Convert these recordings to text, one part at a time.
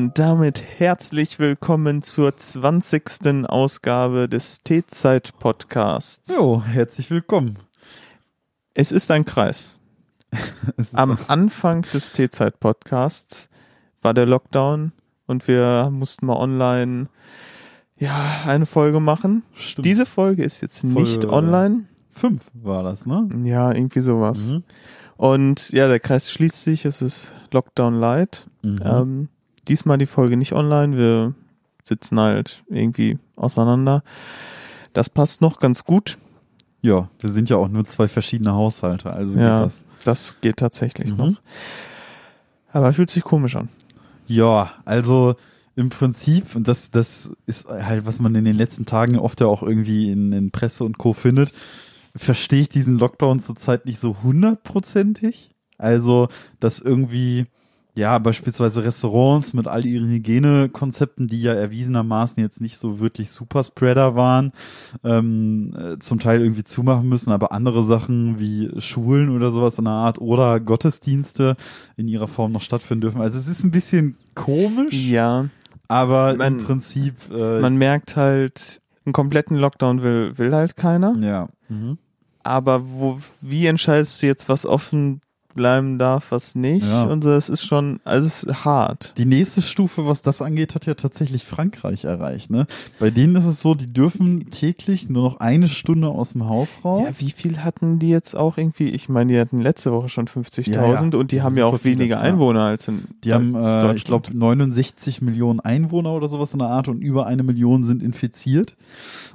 Und damit herzlich willkommen zur 20. Ausgabe des T-Zeit-Podcasts. Jo, herzlich willkommen. Es ist ein Kreis. Ist Am Anfang des T-Zeit-Podcasts war der Lockdown und wir mussten mal online ja, eine Folge machen. Stimmt. Diese Folge ist jetzt nicht Folge- online. fünf war das, ne? Ja, irgendwie sowas. Mhm. Und ja, der Kreis schließt sich. Es ist Lockdown Light. Mhm. Ähm, diesmal die Folge nicht online. Wir sitzen halt irgendwie auseinander. Das passt noch ganz gut. Ja, wir sind ja auch nur zwei verschiedene Haushalte, also Ja. geht das. Das geht tatsächlich Mhm. noch. Aber fühlt sich komisch an. Ja, also im Prinzip, und das, das ist halt, was man in den letzten Tagen oft ja auch irgendwie in, in Presse und Co. findet, verstehe ich diesen Lockdown zurzeit nicht so hundertprozentig. Also, dass irgendwie, ja, beispielsweise Restaurants mit all ihren Hygienekonzepten, die ja erwiesenermaßen jetzt nicht so wirklich Superspreader waren, ähm, äh, zum Teil irgendwie zumachen müssen, aber andere Sachen wie Schulen oder sowas in der Art oder Gottesdienste in ihrer Form noch stattfinden dürfen. Also es ist ein bisschen komisch, Ja, aber Man- im Prinzip äh, man merkt halt, einen kompletten Lockdown will, will halt keiner. ja. Mhm. Aber wo, wie entscheidest du jetzt, was offen bleiben darf, was nicht? Ja. Und so, es ist schon, also es ist hart. Die nächste Stufe, was das angeht, hat ja tatsächlich Frankreich erreicht. Ne? Bei denen ist es so, die dürfen täglich nur noch eine Stunde aus dem Haus raus. Ja, wie viel hatten die jetzt auch irgendwie? Ich meine, die hatten letzte Woche schon 50.000 Ja, ja. und die haben ja auch weniger. Einwohner als in Die haben, äh, ich glaube, 69 Millionen Einwohner oder sowas in der Art und über eine Million sind infiziert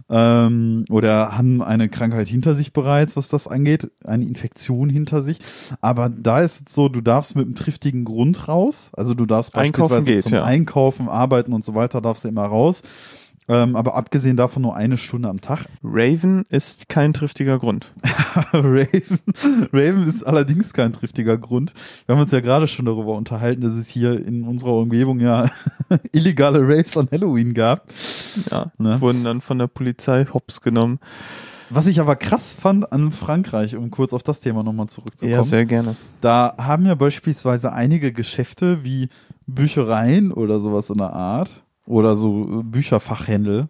ähm, oder haben eine Krankheit hinter sich bereits, was das angeht, eine Infektion hinter sich. Aber da ist es so, du darfst mit einem triftigen Grund raus. Also du darfst Einkaufen beispielsweise geht, zum ja. Einkaufen, Arbeiten und so weiter, darfst du immer raus. Ähm, aber abgesehen davon nur eine Stunde am Tag. Raven ist kein triftiger Grund. Raven, Raven ist allerdings kein triftiger Grund. Wir haben uns ja gerade schon darüber unterhalten, dass es hier in unserer Umgebung ja illegale Raves an Halloween gab. Ja, Ne? wurden dann von der Polizei hops genommen. Was ich aber krass fand an Frankreich, um kurz auf das Thema nochmal zurückzukommen. Ja, sehr gerne. da haben ja beispielsweise einige Geschäfte wie Büchereien oder sowas in der Art oder so äh, Bücherfachhändel.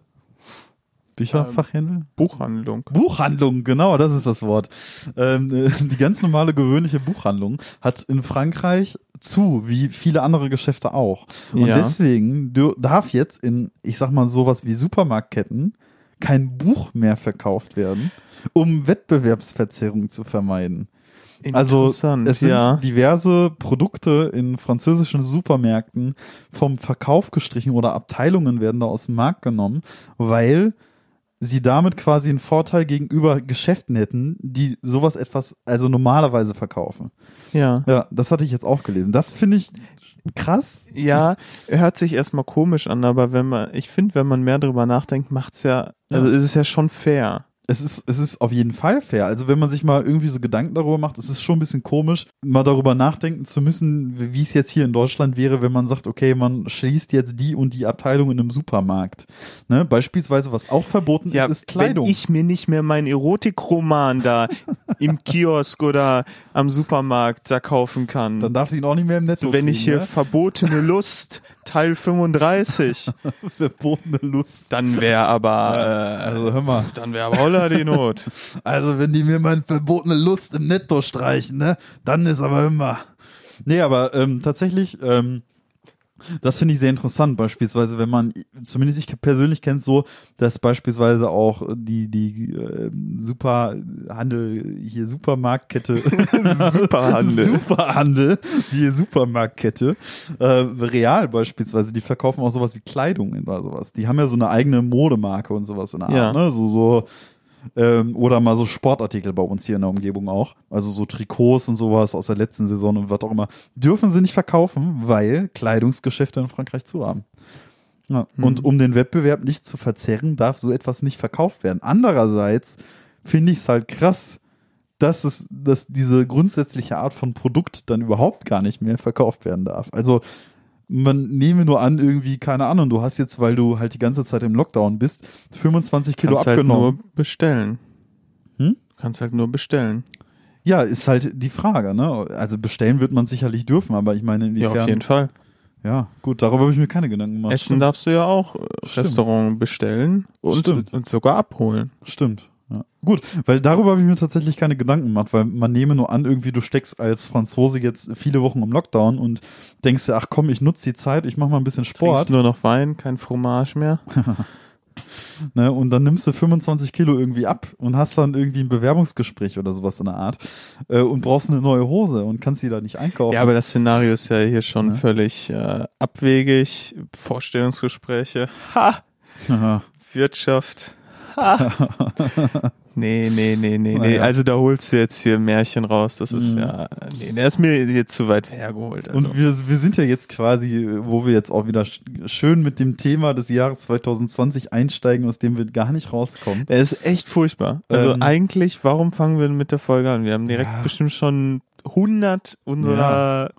Bücherfachhändel? Buchhandlung. Buchhandlung, genau, das ist das Wort. Ähm, äh, die ganz normale gewöhnliche Buchhandlung hat in Frankreich zu, wie viele andere Geschäfte auch. Und Ja. deswegen darf jetzt in, ich sag mal, sowas wie Supermarktketten kein Buch mehr verkauft werden, um Wettbewerbsverzerrung zu vermeiden. Also es sind ja. diverse Produkte in französischen Supermärkten vom Verkauf gestrichen oder Abteilungen werden da aus dem Markt genommen, weil sie damit quasi einen Vorteil gegenüber Geschäften hätten, die sowas etwas, also normalerweise verkaufen. ja. Ja, das hatte ich jetzt auch gelesen. Das finde ich krass. Ja, hört sich erstmal komisch an, aber wenn man, ich finde, wenn man mehr drüber nachdenkt, macht's ja, also ist es ja schon fair. Es ist, es ist auf jeden Fall fair. Also wenn man sich mal irgendwie so Gedanken darüber macht, es ist schon ein bisschen komisch, mal darüber nachdenken zu müssen, wie es jetzt hier in Deutschland wäre, wenn man sagt, okay, man schließt jetzt die und die Abteilung in einem Supermarkt. Ne? Beispielsweise, was auch verboten ist, ist Kleidung. Wenn ich mir nicht mehr meinen Erotikroman da im Kiosk oder am Supermarkt da kaufen kann. dann darf sie ihn auch nicht mehr im Netto so, wenn ich hier kriegen, verbotene Lust Teil 35, ne? verbotene Lust. dann wäre aber, Also hör mal, äh, dann wäre aber holla die Not. also wenn die mir meine verbotene Lust im Netto streichen, ne, dann ist aber immer. Nee, aber ähm, tatsächlich, ähm, das finde ich sehr interessant, beispielsweise, wenn man, zumindest ich persönlich kenne es so, dass beispielsweise auch die, die äh, Superhandel, hier Supermarktkette, Superhandel. Superhandel, die Supermarktkette, äh, Real beispielsweise, die verkaufen auch sowas wie Kleidung oder sowas. Die haben ja so eine eigene Modemarke und sowas in der Art, Ja. ne? So, so, ähm, oder mal so Sportartikel bei uns hier in der Umgebung auch. Also so Trikots und sowas aus der letzten Saison und was auch immer. Dürfen sie nicht verkaufen, weil Kleidungsgeschäfte in Frankreich zu haben. Ja. Und um den Wettbewerb nicht zu verzerren, darf so etwas nicht verkauft werden. Andererseits finde ich es halt krass, dass es, dass diese grundsätzliche Art von Produkt dann überhaupt gar nicht mehr verkauft werden darf. Also man nehme nur an, irgendwie, keine Ahnung, du hast jetzt, weil du halt die ganze Zeit im Lockdown bist, 25 Kilo Kannst halt abgenommen. nur bestellen. Hm? Kannst halt nur bestellen. Ja, ist halt die Frage, ne? Also bestellen wird man sicherlich dürfen, aber ich meine, Ja, inwiefern. auf jeden Fall. Ja, gut, darüber habe ich mir keine Gedanken gemacht. Essen darfst du ja auch äh, Stimmt. Restaurant bestellen und, und sogar abholen. Stimmt. Ja. Gut, weil darüber habe ich mir tatsächlich keine Gedanken gemacht, weil man nehme nur an, irgendwie du steckst als Franzose jetzt viele Wochen im Lockdown und denkst dir, ach komm, ich nutze die Zeit, ich mache mal ein bisschen Sport. Trinkst nur noch Wein, kein Fromage mehr. Ne, und dann nimmst du 25 Kilo irgendwie ab und hast dann irgendwie ein Bewerbungsgespräch oder sowas in der Art äh, und brauchst eine neue Hose und kannst die da nicht einkaufen. Ja, aber das Szenario ist ja hier schon Ja. völlig äh, abwegig. Vorstellungsgespräche. Ha! Aha. Wirtschaft. Nee, nee, nee, nee, nee. Also da holst du jetzt hier Märchen raus. Das ist Mhm. ja. Nee, der ist mir jetzt zu weit hergeholt. Also. Und wir, wir sind ja jetzt quasi, wo wir jetzt auch wieder sch- schön mit dem Thema des Jahres 2020 einsteigen, aus dem wir gar nicht rauskommen. Er ist echt furchtbar. Also Ähm, eigentlich, warum fangen wir mit der Folge an? Wir haben direkt Ja. bestimmt schon 100 unserer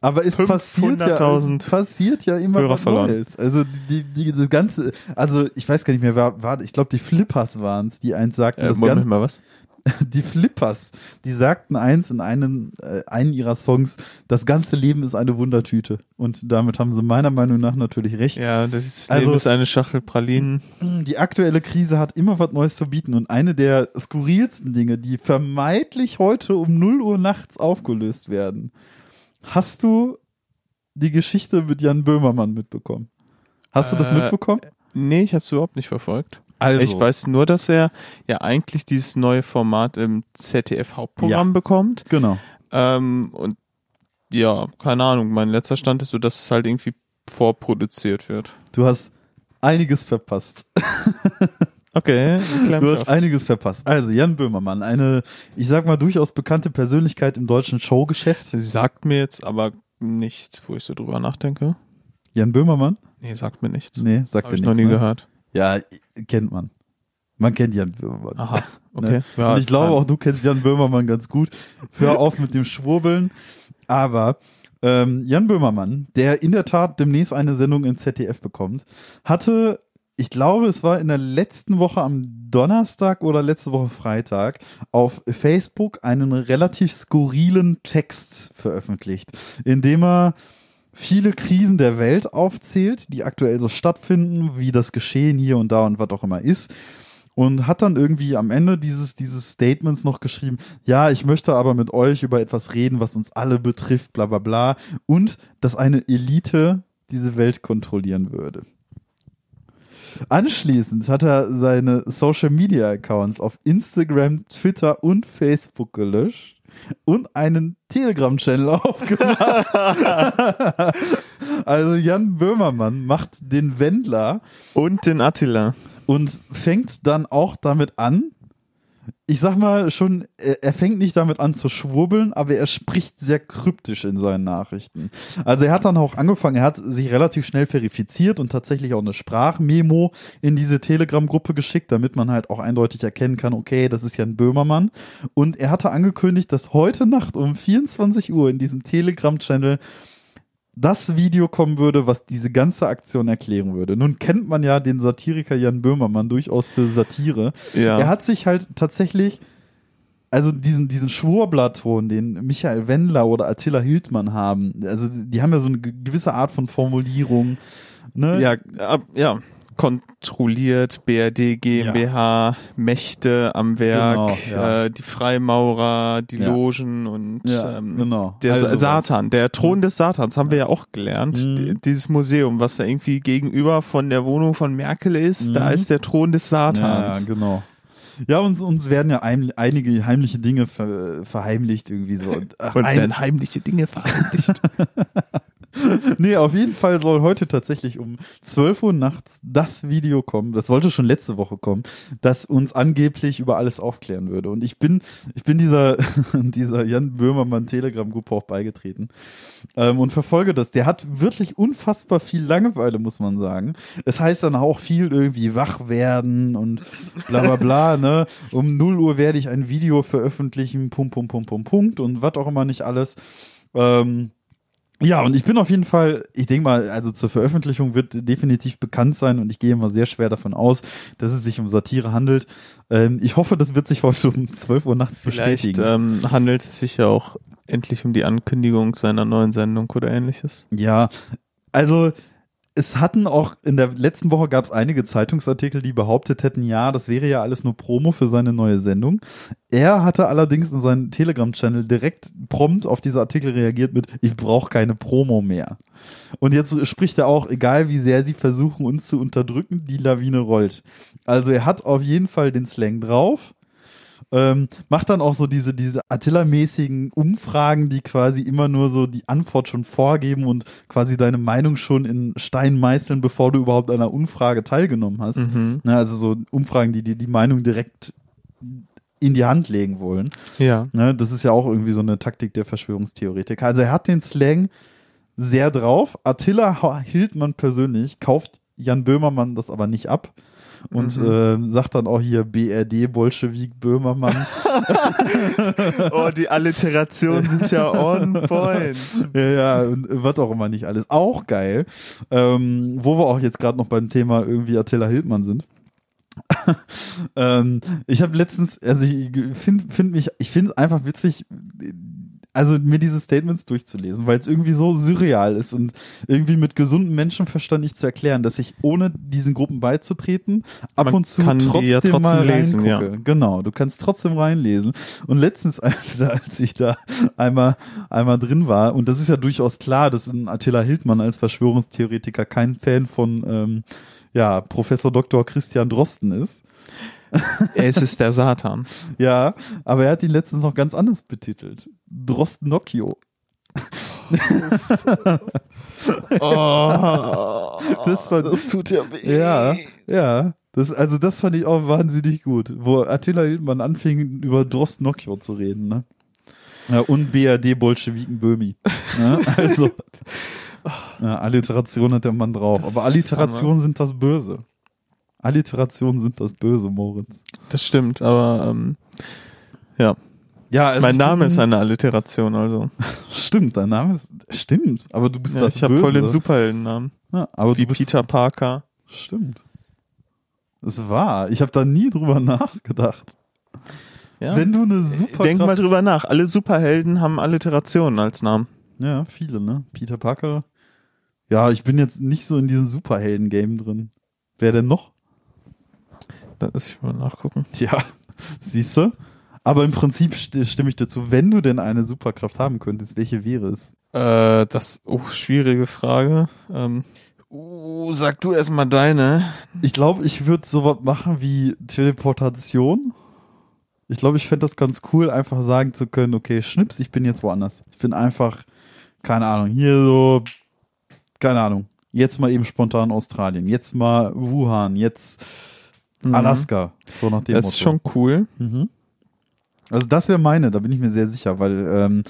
Aber es passiert ja, es 500.000 passiert ja immer Hörer was verloren. Neues. Also die, die, das ganze, also ich weiß gar nicht mehr, war, war ich glaube die Flippers waren es, die eins sagten, äh, das Moment ganze, mal was. die Flippers, die sagten eins in einen, äh, einen ihrer Songs, das ganze Leben ist eine Wundertüte. Und damit haben sie meiner Meinung nach natürlich recht. Ja, das ist, Also- Leben ist eine Schachtel Pralinen. Die aktuelle Krise hat immer was Neues zu bieten und eine der skurrilsten Dinge, die vermeintlich heute um 0 Uhr nachts aufgelöst werden. Hast du die Geschichte mit Jan Böhmermann mitbekommen? Hast du das Äh, mitbekommen? Nee, ich habe es überhaupt nicht verfolgt. Also, Ich weiß nur, dass er ja eigentlich dieses neue Format im ZDF-Hauptprogramm Ja. bekommt. Genau. Ähm, und ja, keine Ahnung. Mein letzter Stand ist so, dass es halt irgendwie vorproduziert wird. Du hast einiges verpasst. Okay, Du hast einiges verpasst. Also, Jan Böhmermann, eine, ich sag mal, durchaus bekannte Persönlichkeit im deutschen Showgeschäft. Sie sagt mir jetzt aber nichts, wo ich so drüber nachdenke. Jan Böhmermann? Nee, sagt mir nichts. Nee, sagt Habe er ich noch nichts. nie ne? gehört. Ja, kennt man. Man kennt Jan Böhmermann. Aha, okay. Ne? Ja, und ich glaube auch, du kennst Jan Böhmermann ganz gut. Hör auf mit dem Schwurbeln. Aber ähm, Jan Böhmermann, der in der Tat demnächst eine Sendung in ZDF bekommt, hatte, ich glaube, es war in der letzten Woche am Donnerstag oder letzte Woche Freitag auf Facebook einen relativ skurrilen Text veröffentlicht, in dem er viele Krisen der Welt aufzählt, die aktuell so stattfinden, wie das Geschehen hier und da und was auch immer ist. Und hat dann irgendwie am Ende dieses, dieses Statements noch geschrieben, ja, ich möchte aber mit euch über etwas reden, was uns alle betrifft, bla bla bla. Und dass eine Elite diese Welt kontrollieren würde. Anschließend hat er seine Social Media Accounts auf Instagram, Twitter und Facebook gelöscht und einen Telegram-Channel aufgemacht. also Jan Böhmermann macht den Wendler Und den Attila. und fängt dann auch damit an, ich sag mal schon, er, fängt nicht damit an zu schwurbeln, aber er spricht sehr kryptisch in seinen Nachrichten. Also er hat dann auch angefangen, er hat sich relativ schnell verifiziert und tatsächlich auch eine Sprachmemo in diese Telegram-Gruppe geschickt, damit man halt auch eindeutig erkennen kann, okay, das ist ja ein Böhmermann. Und er hatte angekündigt, dass heute Nacht um 24 Uhr in diesem Telegram-Channel das Video kommen würde, was diese ganze Aktion erklären würde. Nun kennt man ja den Satiriker Jan Böhmermann durchaus für Satire. Ja. Er hat sich halt tatsächlich, also diesen, diesen Schwurblerton, den Michael Wendler oder Attila Hildmann haben, also die haben ja so eine ge- gewisse Art von Formulierung. Ne? ja, ab, ja. Kontrolliert, BRD, GmbH, Mächte am Werk, Genau, ja. äh, die Freimaurer, die Ja. Logen und Ja, ähm, genau. der Also Sa- was. Satan, der Thron des Satans, haben wir ja auch gelernt. Mhm. Dieses Museum, was da irgendwie gegenüber von der Wohnung von Merkel ist, da Mhm. ist der Thron des Ja, Satans. genau. Ja, uns, uns werden ja ein, einige heimliche Dinge ver, verheimlicht irgendwie so. Und, ach, ein- werden heimliche Dinge verheimlicht. Nee, auf jeden Fall soll heute tatsächlich um 12 Uhr nachts das Video kommen, das sollte schon letzte Woche kommen, das uns angeblich über alles aufklären würde. Und ich bin, ich bin dieser, dieser Jan Böhmermann Telegram-Gruppe auch beigetreten ähm, und verfolge das. Der hat wirklich unfassbar viel Langeweile, muss man sagen. Es heißt dann auch viel irgendwie wach werden und bla bla bla, ne? Um 0 Uhr werde ich ein Video veröffentlichen, Punkt, Punkt, Punkt, Punkt, Punkt und was auch immer nicht alles. Ähm, Ja, und ich bin auf jeden Fall, ich denke mal, also zur Veröffentlichung wird definitiv bekannt sein und ich gehe mal sehr schwer davon aus, dass es sich um Satire handelt. Ähm, ich hoffe, das wird sich heute um 12 Uhr nachts Vielleicht bestätigen. ähm, handelt es sich ja auch endlich um die Ankündigung seiner neuen Sendung oder ähnliches. Ja, also es hatten auch in der letzten Woche gab es einige Zeitungsartikel, die behauptet hätten, ja, das wäre ja alles nur Promo für seine neue Sendung. Er hatte allerdings in seinem Telegram-Channel direkt prompt auf diese Artikel reagiert mit, ich brauche keine Promo mehr. Und jetzt spricht er auch, egal wie sehr sie versuchen, uns zu unterdrücken, die Lawine rollt. Also er hat auf jeden Fall den Slang drauf. Ähm, macht dann auch so diese, diese Attila-mäßigen Umfragen, die quasi immer nur so die Antwort schon vorgeben und quasi deine Meinung schon in Stein meißeln, bevor du überhaupt an einer Umfrage teilgenommen hast. Mhm. Ne, also so Umfragen, die dir die Meinung direkt in die Hand legen wollen. Ja. Ne, das ist ja auch irgendwie so eine Taktik der Verschwörungstheoretiker. Also er hat den Slang sehr drauf. Attila Hildmann persönlich kauft Jan Böhmermann das aber nicht ab und Mhm. äh, sagt dann auch hier BRD Bolschewik Böhmermann. Oh, die Alliterationen sind ja on point. ja, ja, und was auch immer nicht alles. Auch geil. Ähm, wo wir auch jetzt gerade noch beim Thema irgendwie Attila Hildmann sind. ähm, ich habe letztens, also ich finde find mich, ich finde es einfach witzig, also mir diese Statements durchzulesen, weil es irgendwie so surreal ist und irgendwie mit gesundem Menschenverstand nicht zu erklären, dass ich ohne diesen Gruppen beizutreten ab Man und zu trotzdem, ja trotzdem mal lesen, ja. reingucke. Genau, du kannst trotzdem reinlesen. Und letztens, als, als ich da einmal, einmal drin war, und das ist ja durchaus klar, dass ein Attila Hildmann als Verschwörungstheoretiker kein Fan von ähm, ja, Professor Dr. Christian Drosten ist. Es ist der Satan. Ja, aber er hat ihn letztens noch ganz anders betitelt. Drostnocchio. Oh, Das war- das tut ja weh. Ja, ja. Das, also das fand ich auch wahnsinnig gut, wo Attila Hildmann anfing, über Drostnocchio zu reden, ne? Ja, und BRD Bolschewiken Böhmi. Ne? Also, ja, Alliteration hat der Mann drauf. Das Aber Alliterationen sind das Böse. Alliterationen sind das Böse, Moritz. Das stimmt, aber ähm, ja, Ja, also mein ich Name ist eine Alliteration, also. Stimmt, dein Name ist. Stimmt, aber du bist Ja, das ich habe Böse. voll den Superheldennamen. Ja, aber Wie Peter Parker. Stimmt. Es war. Ich habe da nie drüber nachgedacht. Ja. Wenn du eine super Denk mal drüber nach. Alle Superhelden haben Alliterationen als Namen. Ja, viele, ne? Peter Parker. Ja, ich bin jetzt nicht so in diesem Superhelden-Game drin. Wer denn noch? Da muss ich mal nachgucken. Ja, siehst du? Aber im Prinzip st stimme ich dazu, wenn du denn eine Superkraft haben könntest, welche wäre es? Äh, das, oh, schwierige Frage. Ähm, uh, sag du erstmal deine. Ich glaube, ich würde sowas machen wie Teleportation. Ich glaube, ich fände das ganz cool, einfach sagen zu können, okay, schnips, ich bin jetzt woanders. Ich bin einfach, keine Ahnung, hier so, keine Ahnung, jetzt mal eben spontan Australien, jetzt mal Wuhan, jetzt Mhm. Alaska, so nach dem Das Motto. ist schon cool. Mhm. Also das wäre meine, da bin ich mir sehr sicher, weil ähm,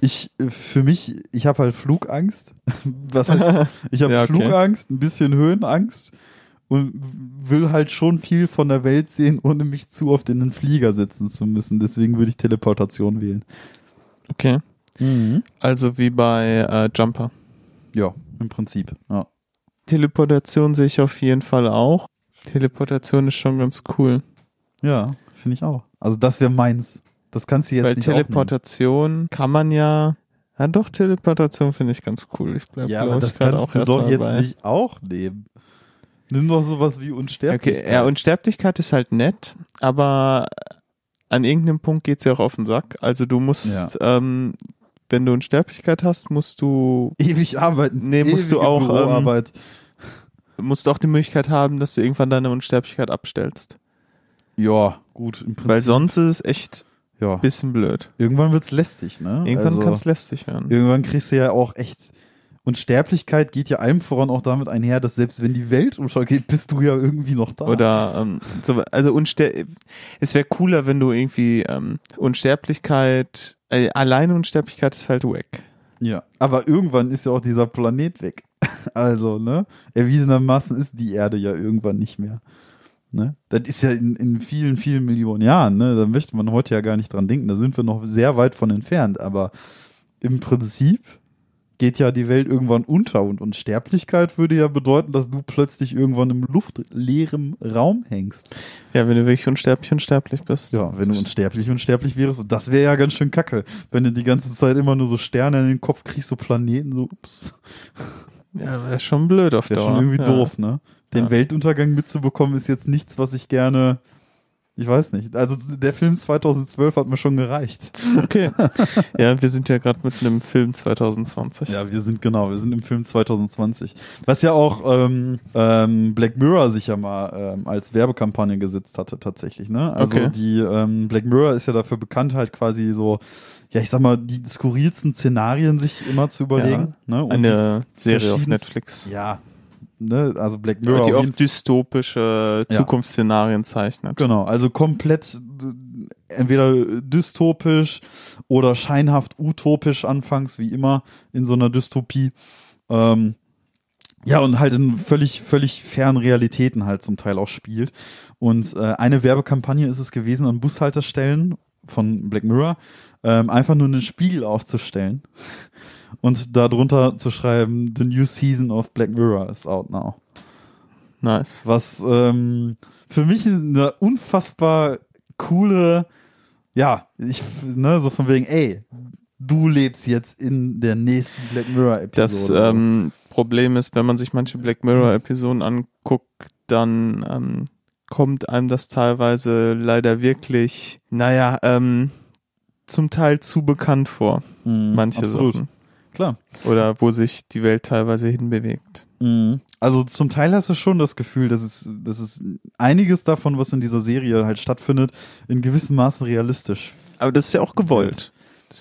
ich für mich, ich habe halt Flugangst. Was heißt, ich habe Ja, okay. Flugangst, ein bisschen Höhenangst und will halt schon viel von der Welt sehen, ohne mich zu oft in den Flieger setzen zu müssen. Deswegen würde ich Teleportation wählen. Okay. Also wie bei äh, Jumper. Ja, im Prinzip. Ja. Teleportation sehe ich auf jeden Fall auch. Teleportation ist schon ganz cool. Ja, finde ich auch. Also das wäre meins. Das kannst du jetzt Bei nicht aufnehmen. Teleportation kann man ja. Ja, doch, Teleportation finde ich ganz cool. Ich bleibe, Ja, aber das kannst auch du doch jetzt bei. nicht auch nehmen. Nimm doch sowas wie Unsterblichkeit. Okay, ja, Unsterblichkeit ist halt nett, aber an irgendeinem Punkt geht's ja auch auf den Sack. Also du musst, ähm, wenn du Unsterblichkeit hast, musst du, ewig arbeiten. Nee, musst du Ewige auch, ähm, Büroarbeit. Musst du auch die Möglichkeit haben, dass du irgendwann deine Unsterblichkeit abstellst. ja, gut. Im Prinzip, Weil sonst ist es echt ja. ein bisschen blöd. Irgendwann wird's lästig, ne? Irgendwann also, kann es lästig werden. Irgendwann kriegst du ja auch echt. Und Sterblichkeit geht ja allem voran auch damit einher, dass selbst wenn die Welt untergeht, bist du ja irgendwie noch da. Oder ähm, so, also unster es wäre cooler, wenn du irgendwie ähm, Unsterblichkeit, äh, alleine Unsterblichkeit ist halt wack. Ja. Aber irgendwann ist ja auch dieser Planet weg. Also, ne? Erwiesenermaßen ist die Erde ja irgendwann nicht mehr. Ne? Das ist ja in, in vielen, vielen Millionen Jahren, ne? Da möchte man heute ja gar nicht dran denken. Da sind wir noch sehr weit von entfernt. Aber im Prinzip geht ja die Welt irgendwann unter und Unsterblichkeit würde ja bedeuten, dass du plötzlich irgendwann im luftleeren Raum hängst. Ja, wenn du wirklich unsterblich unsterblich bist. Ja, wenn du unsterblich unsterblich wärst. Und das wäre ja ganz schön kacke, wenn du die ganze Zeit immer nur so Sterne in den Kopf kriegst, so Planeten, so ups. Ja, wäre schon blöd auf Wäre Dauer. schon irgendwie ja. doof, ne? Den Ja. Weltuntergang mitzubekommen ist jetzt nichts, was ich gerne. Ich weiß nicht. Also der Film 2012 hat mir schon gereicht. Okay. ja, wir sind ja gerade mitten im Film 2020. Ja, wir sind genau, wir sind im Film 2020. Was ja auch ähm, ähm, Black Mirror sich ja mal ähm, als Werbekampagne gesetzt hatte tatsächlich, ne? Also Okay. die ähm, Black Mirror ist ja dafür bekannt, halt quasi so, ja, ich sag mal, die skurrilsten Szenarien sich immer zu überlegen. ne? Und Eine Serie auf Netflix. Ja, ne? Also Black Mirror. die jeden dystopische Ja. Zukunftsszenarien zeichnet. Genau, also komplett d- entweder dystopisch oder scheinhaft utopisch anfangs, wie immer in so einer Dystopie. Ähm, ja, und halt in völlig, völlig fernen Realitäten halt zum Teil auch spielt. Und äh, eine Werbekampagne ist es gewesen an Bushaltestellen von Black Mirror, ähm, einfach nur einen Spiegel aufzustellen und darunter zu schreiben, The new season of Black Mirror is out now Nice. was ähm, für mich eine unfassbar coole, ja, ich, ne, so von wegen, ey, du lebst jetzt in der nächsten Black Mirror Episode. Das ähm, Problem ist, wenn man sich manche Black Mirror-Episoden anguckt, dann ähm, kommt einem das teilweise leider wirklich, naja, ähm, zum Teil zu bekannt vor, Mhm, manche absolut. Sachen. Klar. Oder wo sich die Welt teilweise hinbewegt. Mhm. Also zum Teil hast du schon das Gefühl, dass es, dass es einiges davon, was in dieser Serie halt stattfindet, in gewissem Maße realistisch. Aber das ist ja auch gewollt.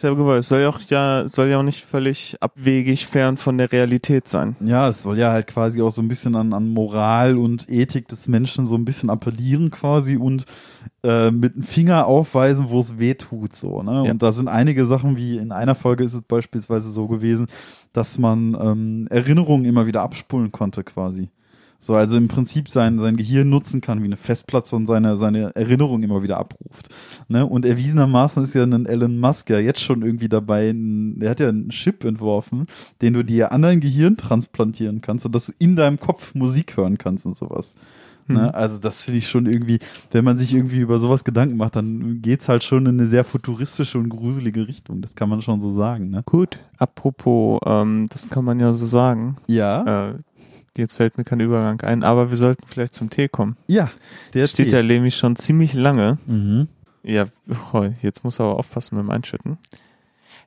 Ja gewollt. Es soll ja auch, ja, soll ja auch nicht völlig abwegig fern von der Realität sein. Ja, es soll ja halt quasi auch so ein bisschen an, an Moral und Ethik des Menschen so ein bisschen appellieren quasi und äh, mit dem Finger aufweisen, wo es weh tut, so, ne? Ja. Und da sind einige Sachen, wie in einer Folge ist es beispielsweise so gewesen, dass man ähm, Erinnerungen immer wieder abspulen konnte quasi. So, also im Prinzip sein, sein Gehirn nutzen kann wie eine Festplatte und seine, seine Erinnerung immer wieder abruft. Ne? Und erwiesenermaßen ist ja ein Elon Musk ja jetzt schon irgendwie dabei, ein, der hat ja einen Chip entworfen, den du dir anderen Gehirn transplantieren kannst, sodass du in deinem Kopf Musik hören kannst und sowas. Hm. Ne? Also das finde ich schon irgendwie, wenn man sich irgendwie über sowas Gedanken macht, dann geht's halt schon in eine sehr futuristische und gruselige Richtung. Das kann man schon so sagen. Ne? Gut. Apropos, ähm, das kann man ja so sagen. Ja. Äh, jetzt fällt mir kein Übergang ein, aber wir sollten vielleicht zum Tee kommen. Ja. Der steht Tee. ja nämlich schon ziemlich lange. Mhm. Ja, jetzt muss er aber aufpassen mit dem Einschütten.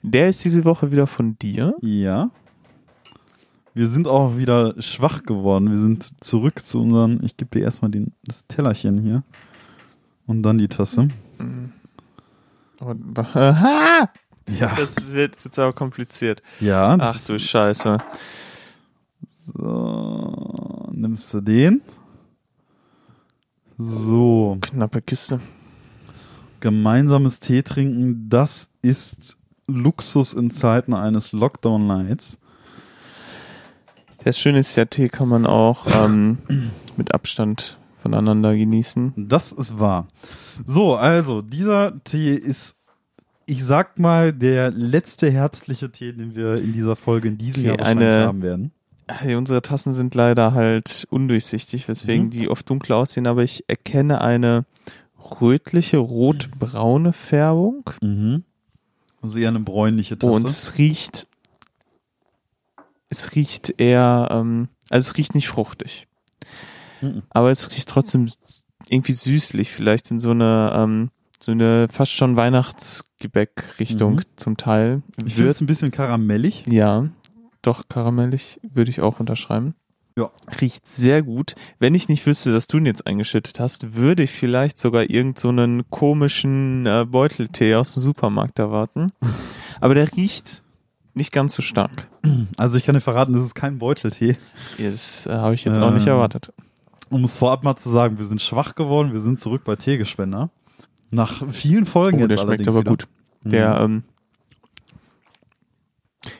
Der ist diese Woche wieder von dir. Ja. Wir sind auch wieder schwach geworden. Wir sind zurück zu unseren, ich gebe dir erstmal den, das Tellerchen hier. Und dann die Tasse. Und, aha! Ja. Das wird jetzt aber kompliziert. ja. Ach du Scheiße. So, nimmst du den. So, Knappe Kiste. gemeinsames Tee trinken, das ist Luxus in Zeiten eines Lockdown-Nights. Das Schöne ist ja, Tee kann man auch ähm, mit Abstand voneinander genießen. Das ist wahr. So, also, dieser Tee ist, ich sag mal, der letzte herbstliche Tee, den wir in dieser Folge in diesem Okay, Jahr wahrscheinlich eine- haben werden. Hey, unsere Tassen sind leider halt undurchsichtig, weswegen Mhm. die oft dunkler aussehen, aber ich erkenne eine rötliche, rotbraune Färbung. Mhm. Also eher eine bräunliche Tasse. Und es riecht, es riecht eher, ähm, also es riecht nicht fruchtig. Mhm. Aber es riecht trotzdem irgendwie süßlich, vielleicht in so eine, ähm, so eine fast schon Weihnachtsgebäck-Richtung Mhm. zum Teil. ich finde es ein bisschen karamellig. ja, doch karamellig, würde ich auch unterschreiben. Ja. Riecht sehr gut. Wenn ich nicht wüsste, dass du ihn jetzt eingeschüttet hast, würde ich vielleicht sogar irgend so einen komischen äh, Beuteltee aus dem Supermarkt erwarten. Aber der riecht nicht ganz so stark. Also ich kann dir verraten, das ist kein Beuteltee. Das äh, habe ich jetzt auch nicht Ähm, erwartet. Um es vorab mal zu sagen, wir sind schwach geworden, wir sind zurück bei Teegespender. Nach vielen Folgen Oh, jetzt der schmeckt aber wieder. gut. Der, ähm,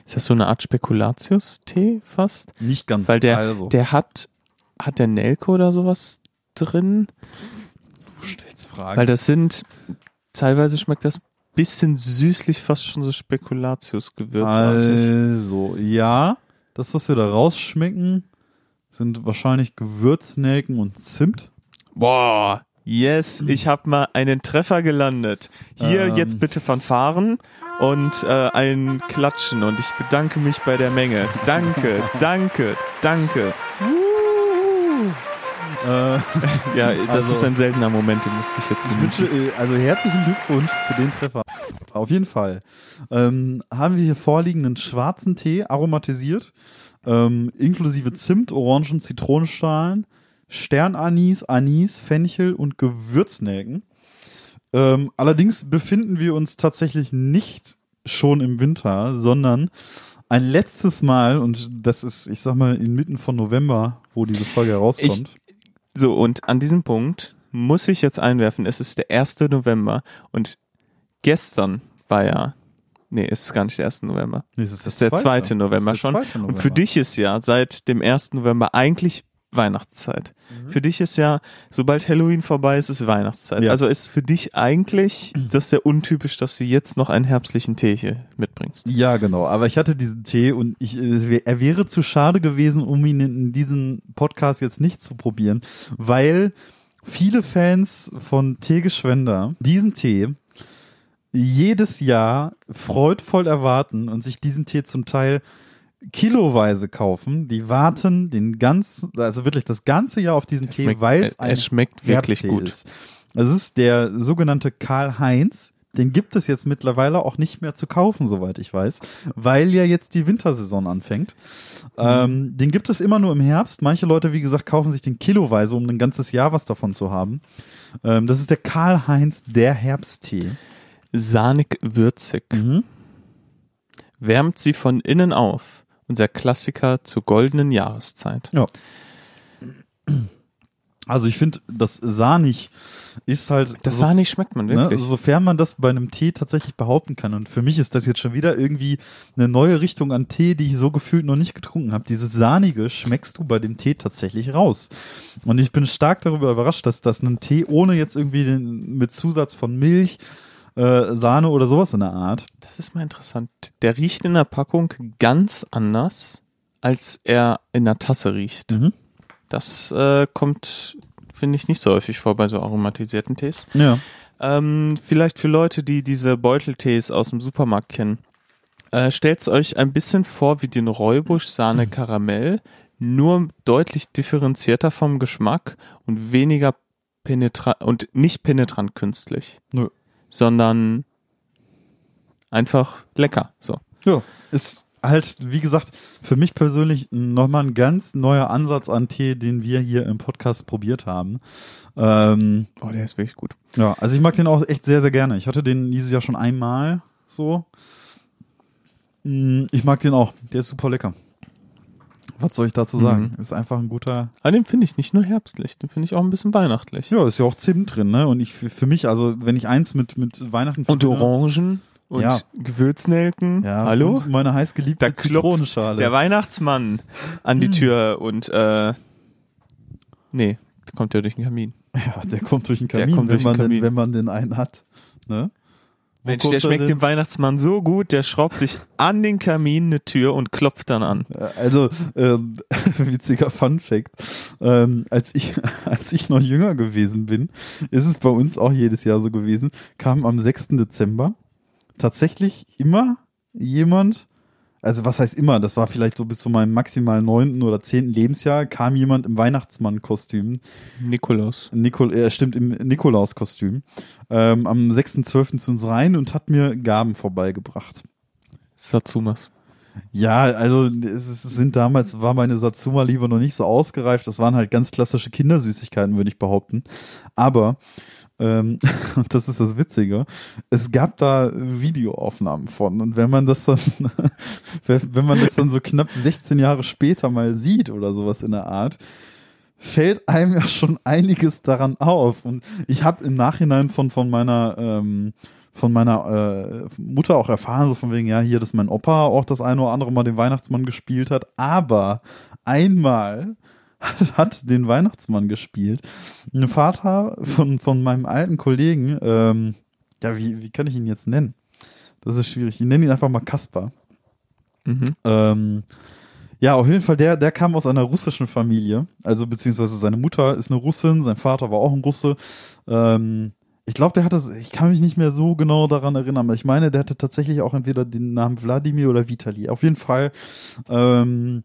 ist das so eine Art Spekulatius-Tee fast? Nicht ganz. Weil der, also, der hat, hat der Nelke oder sowas drin? du stellst Fragen. Weil das sind, teilweise schmeckt das bisschen süßlich, fast schon so Spekulatius-gewürzartig. Also, ja, das, was wir da rausschmecken, sind wahrscheinlich Gewürznelken und Zimt. Boah, yes, ich habe mal einen Treffer gelandet. Hier Ähm. jetzt bitte Fanfaren und äh, ein Klatschen und ich bedanke mich bei der Menge. Danke, danke, danke. Äh, Ja, das Also- ist ein seltener Moment, den musste ich jetzt ich wünsche, genießen. äh, also herzlichen Glückwunsch für den Treffer. Auf jeden Fall. Ähm, haben wir hier vorliegenden schwarzen Tee aromatisiert, ähm, inklusive Zimt, Orangen, Zitronenschalen, Sternanis, Anis, Fenchel und Gewürznelken. Ähm, allerdings befinden wir uns tatsächlich nicht schon im Winter, sondern ein letztes Mal, und das ist, ich sag mal, inmitten von November, wo diese Folge herauskommt. So, und an diesem Punkt muss ich jetzt einwerfen, es ist der 1. November und gestern war ja, nee, es ist gar nicht der 1. November. Nee, es ist, Das ist der 2. November ist der schon. 2. Und November. für dich ist ja seit dem 1. November eigentlich Weihnachtszeit. Mhm. Für dich ist ja, sobald Halloween vorbei ist, ist Weihnachtszeit. Ja. Also ist für dich eigentlich das sehr untypisch, dass du jetzt noch einen herbstlichen Tee hier mitbringst. Ja, genau. Aber ich hatte diesen Tee und ich, er wäre zu schade gewesen, um ihn in diesem Podcast jetzt nicht zu probieren, weil viele Fans von Teegeschwender diesen Tee jedes Jahr freudvoll erwarten und sich diesen Tee zum Teil kiloweise kaufen. Die warten den ganzen, also wirklich das ganze Jahr auf diesen Tee, weil er- es ein schmeckt wirklich Herbsttee gut. Ist. Das ist der sogenannte Karl Heinz. Den gibt es jetzt mittlerweile auch nicht mehr zu kaufen, soweit ich weiß, weil ja jetzt die Wintersaison anfängt. Ähm, den gibt es immer nur im Herbst. Manche Leute, wie gesagt, kaufen sich den kiloweise, um ein ganzes Jahr was davon zu haben. Ähm, das ist der Karl Heinz, der Herbsttee. Sahnig würzig. Mhm. Wärmt sie von innen auf. Unser Klassiker zur goldenen Jahreszeit. Ja. Also ich finde, das Sahnig ist halt. Das so Sahnig schmeckt man Ne? wirklich. Sofern man das bei einem Tee tatsächlich behaupten kann. Und für mich ist das jetzt schon wieder irgendwie eine neue Richtung an Tee, die ich so gefühlt noch nicht getrunken habe. Dieses Sahnige schmeckst du bei dem Tee tatsächlich raus. Und ich bin stark darüber überrascht, dass das ein Tee ohne jetzt irgendwie den, mit Zusatz von Milch, äh, Sahne oder sowas in der Art. Das ist mal interessant. Der riecht in der Packung ganz anders, als er in der Tasse riecht. Mhm. Das äh, kommt, finde ich, nicht so häufig vor bei so aromatisierten Tees. Ja. Ähm, vielleicht für Leute, die diese Beuteltees aus dem Supermarkt kennen. Äh, Stellt euch ein bisschen vor wie den Räubusch Sahne Karamell, nur deutlich differenzierter vom Geschmack und weniger penetrant und nicht penetrant künstlich, Nö. Sondern einfach lecker. So. Ja. Ist halt, wie gesagt, für mich persönlich nochmal ein ganz neuer Ansatz an Tee, den wir hier im Podcast probiert haben. Ähm, Oh, der ist wirklich gut. Ja, also ich mag den auch echt sehr, sehr gerne. Ich hatte den dieses Jahr schon einmal so. Mm, Ich mag den auch. Der ist super lecker. Was soll ich dazu sagen? Ist einfach ein guter. Aber den finde ich nicht nur herbstlich, den finde ich auch ein bisschen weihnachtlich. Ja, ist ja auch Zimt drin, ne? Und ich für mich, also wenn ich eins mit mit Weihnachten Und Orangen und Ja. Gewürznelken. ja, Hallo? und meine heißgeliebte Da Zitronenschale. Der Weihnachtsmann an die Tür und äh, nee, der kommt ja durch den Kamin. ja, der kommt durch den Der Kamin, wenn durch den man den, Kamin. wenn man den einen hat, ne? Mensch, der er schmeckt dem Weihnachtsmann so gut, der schraubt sich an den Kamin eine Tür und klopft dann an. Also, ähm, witziger Fun Fact. Ähm, als ich, als ich noch jünger gewesen bin, ist es bei uns auch jedes Jahr so gewesen, kam am 6. Dezember tatsächlich immer jemand, also was heißt immer, das war vielleicht so bis zu meinem maximal neunten oder zehnten Lebensjahr, kam jemand im Weihnachtsmann-Kostüm, Nikolaus. Nikol äh, stimmt, im Nikolaus-Kostüm, ähm, am 6.12. zu uns rein und hat mir Gaben vorbeigebracht. Satsumas. Ja, also es sind damals, war meine Satsuma-Liebe noch nicht so ausgereift. Das waren halt ganz klassische Kindersüßigkeiten, würde ich behaupten. Aber, ähm, und das ist das Witzige, es gab da Videoaufnahmen von. Und wenn man das dann, wenn man das dann so knapp 16 Jahre später mal sieht oder sowas in der Art, fällt einem ja schon einiges daran auf. Und ich habe im Nachhinein von, von meiner, ähm, von meiner äh, Mutter auch erfahren, so von wegen, ja, hier, dass mein Opa auch das eine oder andere Mal den Weihnachtsmann gespielt hat, aber einmal hat den Weihnachtsmann gespielt. Ein Vater von, von meinem alten Kollegen, ähm, ja, wie, wie kann ich ihn jetzt nennen? Das ist schwierig. Ich nenne ihn einfach mal Kaspar. Mhm. Ähm, ja, auf jeden Fall, der, der kam aus einer russischen Familie. Also, beziehungsweise seine Mutter ist eine Russin, sein Vater war auch ein Russe. Ähm, ich glaube, der hatte, ich kann mich nicht mehr so genau daran erinnern, aber ich meine, der hatte tatsächlich auch entweder den Namen Wladimir oder Vitali. Auf jeden Fall ähm,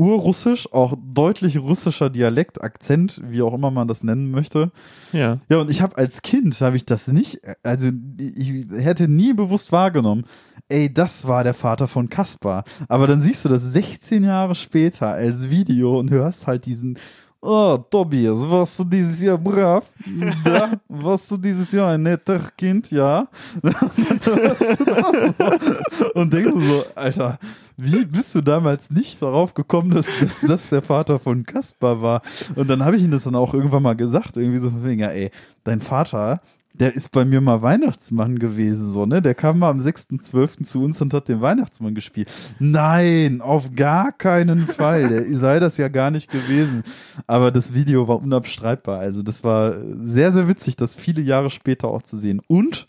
urrussisch, auch deutlich russischer Dialekt, Akzent, wie auch immer man das nennen möchte. Ja. Ja, und ich habe als Kind, habe ich das nicht, also ich hätte nie bewusst wahrgenommen, ey, das war der Vater von Kaspar. Aber dann siehst du das 16 Jahre später als Video und hörst halt diesen, oh, Tobias, warst du dieses Jahr brav? Ja, warst du dieses Jahr ein netter Kind? Ja. Und dann hörst du das so und denkst du so, Alter, wie bist du damals nicht darauf gekommen, dass, dass das der Vater von Kaspar war? Und dann habe ich ihm das dann auch irgendwann mal gesagt, irgendwie so von wegen, ja, ey, dein Vater, der ist bei mir mal Weihnachtsmann gewesen, so, ne? Der kam mal am 6.12. zu uns und hat den Weihnachtsmann gespielt. Nein, auf gar keinen Fall. Der sei das ja gar nicht gewesen. Aber das Video war unabstreitbar. Also das war sehr, sehr witzig, das viele Jahre später auch zu sehen. Und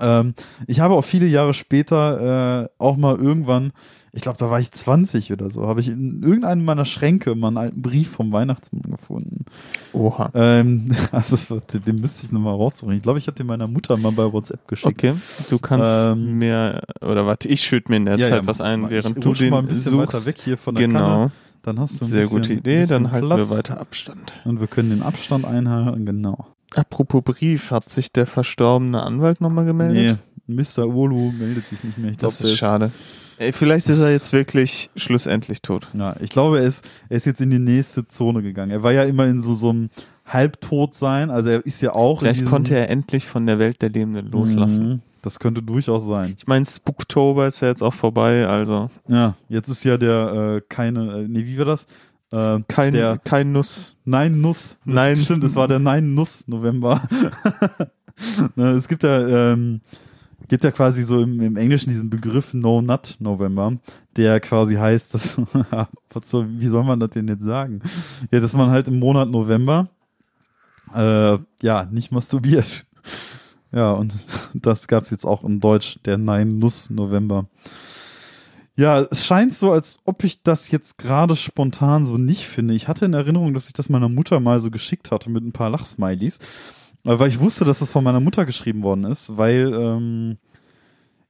ähm, ich habe auch viele Jahre später äh, auch mal irgendwann, ich glaube, da war ich 20 oder so, habe ich in irgendeinem meiner Schränke mal einen alten Brief vom Weihnachtsmann gefunden. Oha. Ähm, also den müsste ich nochmal raussuchen. Ich glaube, ich hatte den meiner Mutter mal bei WhatsApp geschickt. Okay, du kannst Ähm, mir, oder warte, ich schütte mir in der Ja, Zeit ja, was ein, während ich du den mal ein bisschen suchst. weiter weg hier von der genau, Kanne. Dann hast du ein sehr bisschen, gute Idee, dann halten Platz wir weiter Abstand. Und wir können den Abstand einhalten, genau. Apropos Brief, hat sich der verstorbene Anwalt nochmal gemeldet? Nee, Mr. Olu meldet sich nicht mehr. Ich glaub, das ist schade. Ey, vielleicht ist er jetzt wirklich schlussendlich tot. Ja, ich glaube, er ist, er ist jetzt in die nächste Zone gegangen. Er war ja immer in so, so einem Halbtotsein. Also er ist ja auch. Vielleicht konnte er endlich von der Welt der Lebenden loslassen. Mhm, Das könnte durchaus sein. Ich meine, Spooktober ist ja jetzt auch vorbei, also Ja, jetzt ist ja der äh, keine, äh, nee, wie war das? Äh, kein, Der- kein Nuss. Nein Nuss. Das Nein. Stimmt, es war der Nein Nuss November. ne, es gibt ja, ähm, gibt ja quasi so im, im Englischen diesen Begriff No Nut November, der quasi heißt, dass, soll, wie soll man das denn jetzt sagen? Ja, dass man halt im Monat November, äh, ja, nicht masturbiert. Ja, und das gab's jetzt auch in Deutsch, der Nein Nuss November. Ja, es scheint so, als ob ich das jetzt gerade spontan so nicht finde. Ich hatte in Erinnerung, dass ich das meiner Mutter mal so geschickt hatte mit ein paar Lachsmilies. Äh, Weil ich wusste, dass das von meiner Mutter geschrieben worden ist, weil ähm,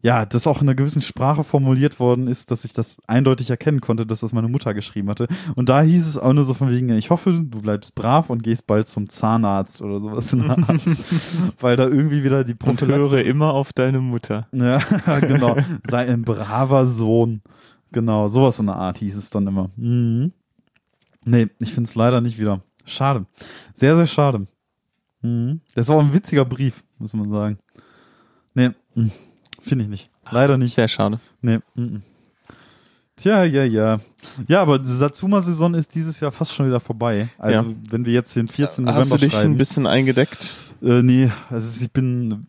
ja, das auch in einer gewissen Sprache formuliert worden ist, dass ich das eindeutig erkennen konnte, dass das meine Mutter geschrieben hatte. Und da hieß es auch nur so von wegen, ich hoffe, du bleibst brav und gehst bald zum Zahnarzt oder sowas in der Art. weil da irgendwie wieder die Und höre immer auf deine Mutter. ja, genau. Sei ein braver Sohn. Genau, sowas in der Art hieß es dann immer. Mhm. Nee, ich finde es leider nicht wieder. Schade. Sehr, sehr schade. Mhm. Das war auch ein witziger Brief, muss man sagen. Nee, mhm. Finde ich nicht. Leider nicht. Sehr schade. Nee. Mhm. Tja, ja, ja. Ja, aber die Satsuma-Saison ist dieses Jahr fast schon wieder vorbei. Also, Ja. wenn wir jetzt den 14. November Hast du dich schreiben. ein bisschen eingedeckt? Äh, nee, also ich bin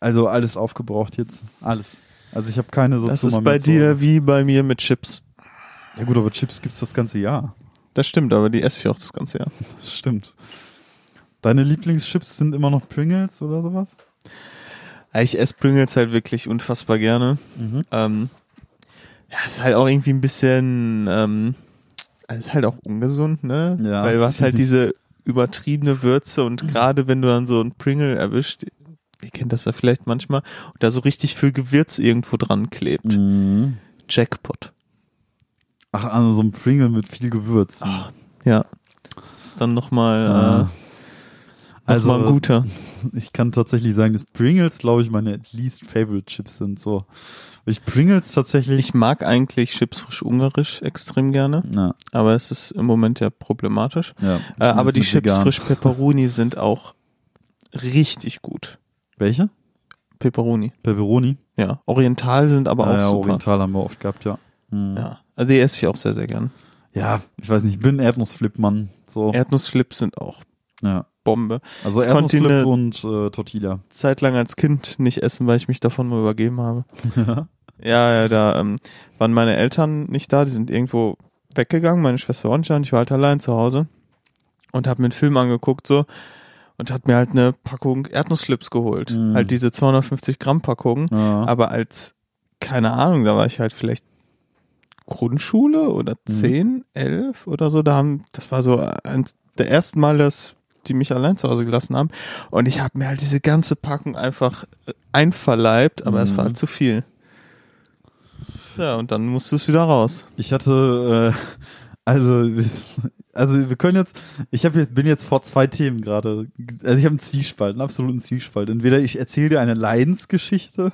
also alles aufgebraucht jetzt. Alles. Also ich habe keine Das Satsuma ist bei dir Hause. wie bei mir mit Chips. Ja gut, aber Chips gibt's das ganze Jahr. Das stimmt, aber die esse ich auch das ganze Jahr. Das stimmt. Deine Lieblingschips sind immer noch Pringles oder sowas? Ich esse Pringles halt wirklich unfassbar gerne. Mhm. Ähm, ja, ist halt auch irgendwie ein bisschen, ähm, ist halt auch ungesund, ne? Ja. Weil du hast halt diese übertriebene Würze und gerade wenn du dann so ein Pringle erwischt, ihr kennt das ja vielleicht manchmal, und da so richtig viel Gewürz irgendwo dran klebt. Mhm. Jackpot. Ach, also so ein Pringle mit viel Gewürz. Ah, Ja. Ist dann nochmal äh, noch Also- mal ein guter. Ich kann tatsächlich sagen, dass Pringles, glaube ich, meine least favorite Chips sind. So, ich Pringles tatsächlich. Ich mag eigentlich Chips frisch ungarisch extrem gerne, na, aber es ist im Moment ja problematisch. ja, Äh, aber die Chips vegan. frisch Pepperoni sind auch richtig gut. Welche? Pepperoni. Pepperoni. Ja. Oriental sind aber Ah, auch ja, super. Oriental haben wir oft gehabt, ja. Mhm. Ja. Also die esse ich auch sehr, sehr gern. Ja, ich weiß nicht, ich bin Erdnussflip-Mann. So, Erdnussflips sind auch ja. Bombe. Also Ich konnte und äh, Tortilla. Zeitlang als Kind nicht essen, weil ich mich davon mal übergeben habe. Ja, ja, da ähm, waren meine Eltern nicht da, die sind irgendwo weggegangen, meine Schwester nicht da und ich war halt allein zu Hause und habe mir einen Film angeguckt so und hat mir halt eine Packung Erdnussflips geholt. Mhm. Halt diese 250 Gramm Packung. Ja. Aber als, keine Ahnung, da war ich halt vielleicht Grundschule oder Mhm. 10, 11 oder so. Da haben, das war so eins der ersten Mal, dass die mich allein zu Hause gelassen haben. Und ich habe mir halt diese ganze Packung einfach äh, einverleibt, aber es war Mhm. halt zu viel. Ja, und dann musste es wieder raus. Ich hatte, äh, also, also wir können jetzt, ich hab jetzt, bin jetzt vor zwei Themen gerade, also ich habe einen Zwiespalt, einen absoluten Zwiespalt. Entweder ich erzähle dir eine Leidensgeschichte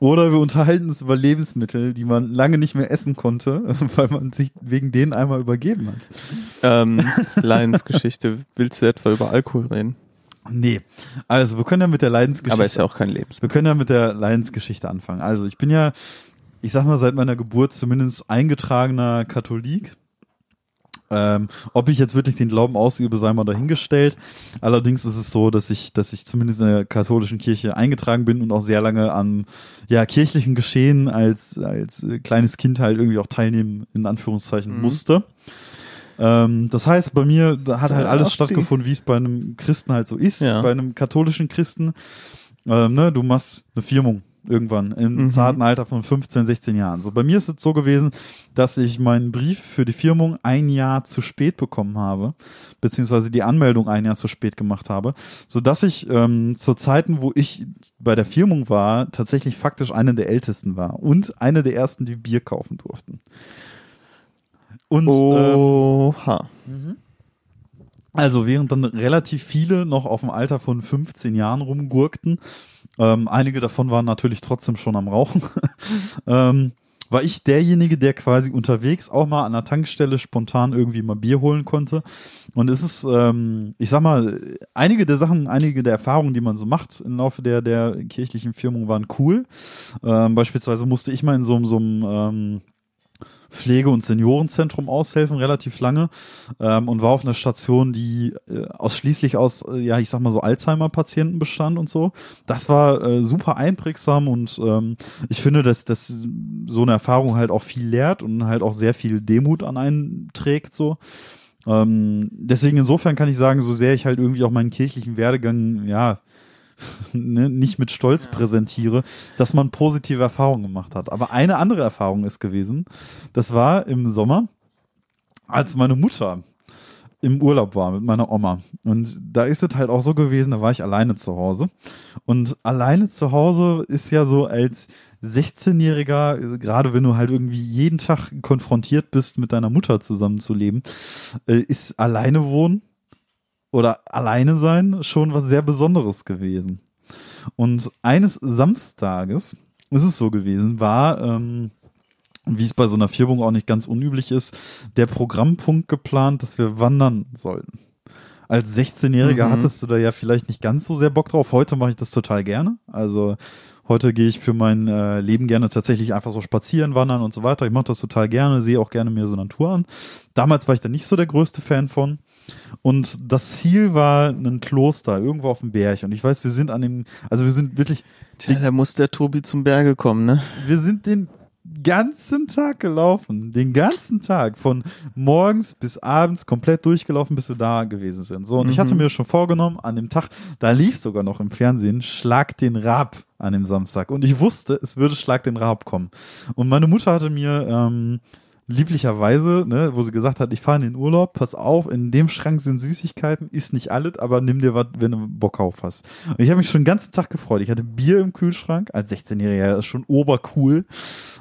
oder wir unterhalten uns über Lebensmittel, die man lange nicht mehr essen konnte, weil man sich wegen denen einmal übergeben hat. Ähm, Lions-Geschichte. Willst du etwa über Alkohol reden? Nee, also wir können ja mit der Leidensgeschichte Aber ist ja auch kein Lebensmittel. Wir können ja mit der Lions-Geschichte anfangen. Also ich bin ja, ich sag mal, seit meiner Geburt zumindest eingetragener Katholik. Ähm, ob ich jetzt wirklich den Glauben ausübe, sei mal dahingestellt. Allerdings ist es so, dass ich, dass ich zumindest in der katholischen Kirche eingetragen bin und auch sehr lange an ja kirchlichen Geschehen als als äh, kleines Kind halt irgendwie auch teilnehmen in Anführungszeichen Mhm. musste. Ähm, das heißt, bei mir da hat halt alles stattgefunden, wie es bei einem Christen halt so ist, Ja. bei einem katholischen Christen. Ähm, ne, du machst eine Firmung irgendwann im Mhm. zarten Alter von 15, 16 Jahren. So bei mir ist es so gewesen, dass ich meinen Brief für die Firmung ein Jahr zu spät bekommen habe, beziehungsweise die Anmeldung ein Jahr zu spät gemacht habe, so dass ich ähm, zu Zeiten, wo ich bei der Firmung war, tatsächlich faktisch einer der Ältesten war und einer der ersten, die Bier kaufen durften. Und ähm, Oha. Also während dann relativ viele noch auf dem Alter von 15 Jahren rumgurkten, ähm, einige davon waren natürlich trotzdem schon am Rauchen, ähm, war ich derjenige, der quasi unterwegs auch mal an der Tankstelle spontan irgendwie mal Bier holen konnte. Und es ist, ähm, ich sag mal, einige der Sachen, einige der Erfahrungen, die man so macht im Laufe der, der kirchlichen Firmung waren cool. Ähm, beispielsweise musste ich mal in so, einem- so einem ähm, Pflege- und Seniorenzentrum aushelfen, relativ lange, ähm, und war auf einer Station, die äh, ausschließlich aus, äh, ja, ich sag mal so Alzheimer-Patienten bestand und so. Das war äh, super einprägsam und ähm, ich finde, dass, dass so eine Erfahrung halt auch viel lehrt und halt auch sehr viel Demut an einen trägt, so. Ähm, deswegen insofern kann ich sagen, so sehr ich halt irgendwie auch meinen kirchlichen Werdegang, ja, ne, nicht mit Stolz präsentiere, dass man positive Erfahrungen gemacht hat. Aber eine andere Erfahrung ist gewesen, das war im Sommer, als meine Mutter im Urlaub war mit meiner Oma. Und da ist es halt auch so gewesen, da war ich alleine zu Hause. Und alleine zu Hause ist ja so als 16-Jähriger, äh, gerade wenn du halt irgendwie jeden Tag konfrontiert bist, mit deiner Mutter zusammenzuleben, äh, ist alleine wohnen oder alleine sein schon was sehr Besonderes gewesen. Und eines Samstages ist es so gewesen, war, ähm, wie es bei so einer Firmung auch nicht ganz unüblich ist, der Programmpunkt geplant, dass wir wandern sollten. Als 16-Jähriger Mhm. hattest du da ja vielleicht nicht ganz so sehr Bock drauf. Heute mache ich das total gerne. Also heute gehe ich für mein äh, Leben gerne tatsächlich einfach so spazieren, wandern und so weiter. Ich mache das total gerne, sehe auch gerne mir so Natur an. Damals war ich da nicht so der größte Fan von. Und das Ziel war ein Kloster irgendwo auf dem Berg. Und ich weiß, wir sind an dem, also wir sind wirklich, Tja, da muss der Tobi zum Berge kommen, ne? wir sind den ganzen Tag gelaufen. Den ganzen Tag. Von morgens bis abends komplett durchgelaufen, bis wir da gewesen sind. So, und ich Mhm. hatte mir schon vorgenommen, an dem Tag, da lief sogar noch im Fernsehen, Schlag den Raab an dem Samstag. Und ich wusste, es würde Schlag den Raab kommen. Und meine Mutter hatte mir, ähm, lieblicherweise, ne, wo sie gesagt hat, ich fahre in den Urlaub, pass auf, in dem Schrank sind Süßigkeiten, ist nicht alles, aber nimm dir was, wenn du Bock auf hast. Und ich habe mich schon den ganzen Tag gefreut. Ich hatte Bier im Kühlschrank, als 16-Jähriger, das ist schon obercool.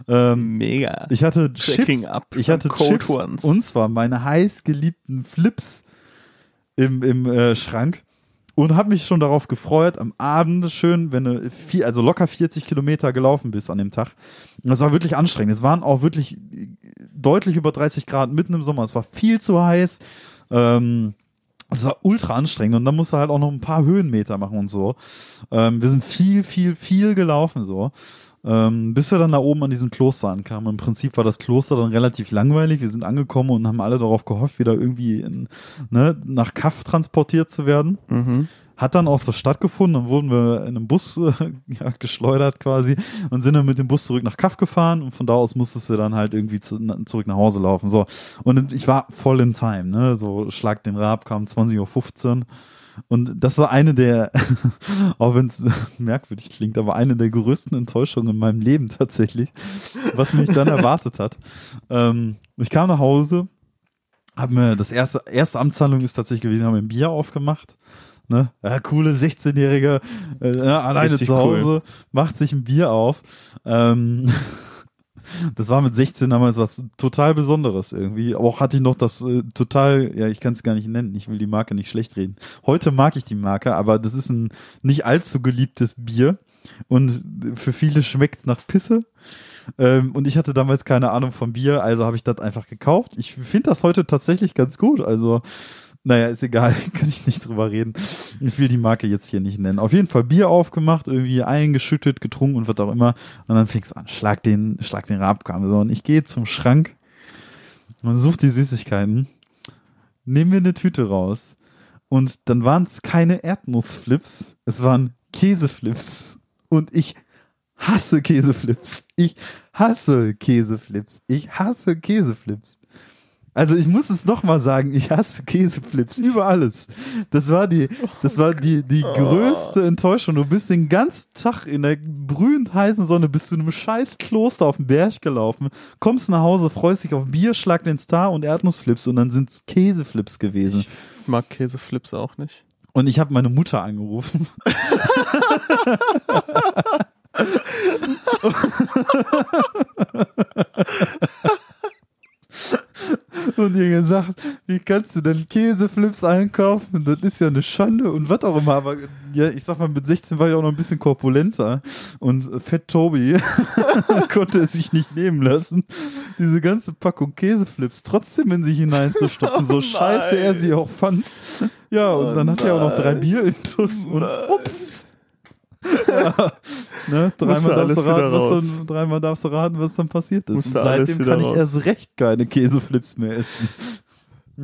Ähm, Mega. ich hatte Checking Chips, up ich hatte Chips ones. und zwar meine heißgeliebten Flips im, im äh, Schrank und habe mich schon darauf gefreut, am Abend schön, wenn du vier, also locker 40 Kilometer gelaufen bist an dem Tag. Und das war wirklich anstrengend. Es waren auch wirklich deutlich über 30 Grad mitten im Sommer. Es war viel zu heiß. Ähm, es war ultra anstrengend und dann musst du halt auch noch ein paar Höhenmeter machen und so. Ähm, wir sind viel, viel, viel gelaufen so. Ähm, bis wir dann da oben an diesem Kloster ankamen. Im Prinzip war das Kloster dann relativ langweilig. Wir sind angekommen und haben alle darauf gehofft, wieder irgendwie in, ne, nach Kaff transportiert zu werden. Mhm. Hat dann auch so stattgefunden. Dann wurden wir in einem Bus äh, ja, geschleudert quasi und sind dann mit dem Bus zurück nach Kaff gefahren und von da aus musstest du dann halt irgendwie zu, na, zurück nach Hause laufen. So. Und ich war voll in Time, ne? So Schlag den Rab kam 20.15 Uhr. Und das war eine der, auch wenn es merkwürdig klingt, aber eine der größten Enttäuschungen in meinem Leben tatsächlich, was mich dann erwartet hat. Ähm, ich kam nach Hause, habe mir das erste, erste Amtshandlung ist tatsächlich gewesen, haben mir ein Bier aufgemacht. Ne? Ja, coole 16-Jährige, äh, alleine Richtig zu Hause, cool. macht sich ein Bier auf. Ähm, das war mit 16 damals was total Besonderes irgendwie. Aber auch hatte ich noch das äh, total, ja, ich kann es gar nicht nennen, ich will die Marke nicht schlecht reden. Heute mag ich die Marke, aber das ist ein nicht allzu geliebtes Bier. Und für viele schmeckt nach Pisse. Ähm, und ich hatte damals keine Ahnung vom Bier, also habe ich das einfach gekauft. Ich finde das heute tatsächlich ganz gut. Also, naja, ist egal, kann ich nicht drüber reden. Ich will die Marke jetzt hier nicht nennen. Auf jeden Fall Bier aufgemacht, irgendwie eingeschüttet, getrunken und was auch immer. Und dann fing es an, schlag den, schlag den Rabkam. So, und ich gehe zum Schrank und suche die Süßigkeiten, nehme mir eine Tüte raus. Und dann waren es keine Erdnussflips, es waren Käseflips. Und ich hasse Käseflips. Ich hasse Käseflips. Ich hasse Käseflips. Also ich muss es noch mal sagen, ich hasse Käseflips über alles. Das war die, das war die, die größte Enttäuschung. Du bist den ganzen Tag in der brühend heißen Sonne bis zu einem scheiß Kloster auf dem Berg gelaufen, kommst nach Hause, freust dich auf Bier, Schlag den Star und Erdnussflips und dann sind's Käseflips gewesen. Ich mag Käseflips auch nicht. Und ich habe meine Mutter angerufen. und ihr gesagt, wie kannst du denn Käseflips einkaufen? Das ist ja eine Schande und was auch immer. Aber ja, ich sag mal, mit 16 war ich auch noch ein bisschen korpulenter und Fett Tobi konnte es sich nicht nehmen lassen, diese ganze Packung Käseflips trotzdem in sich hineinzustopfen, so Oh scheiße er nein. sie auch fand. Ja, und Oh dann hat er auch noch drei nein. Bier intus und Nein. ups. Ja, ne, dreimal, darfst du raten, was dann, dreimal darfst du raten, was dann passiert ist. Und seitdem kann ich raus. erst recht keine Käseflips mehr essen.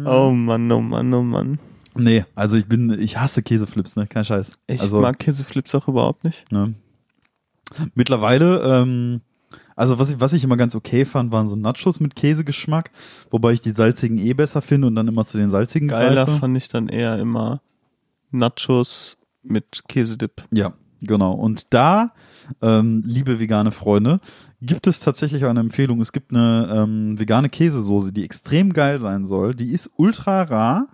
Oh Mann, oh Mann, oh Mann. Nee, also ich bin, ich hasse Käseflips, ne? Kein Scheiß. Ich also, mag Käseflips auch überhaupt nicht. Ne? Mittlerweile, ähm, also was ich, was ich immer ganz okay fand, waren so Nachos mit Käsegeschmack, wobei ich die salzigen eh besser finde und dann immer zu den salzigen Geiler greife. fand ich dann eher immer Nachos mit Käsedip. Ja, genau. Und da, ähm, liebe vegane Freunde, gibt es tatsächlich eine Empfehlung. Es gibt eine ähm, vegane Käsesoße, die extrem geil sein soll. Die ist ultra rar.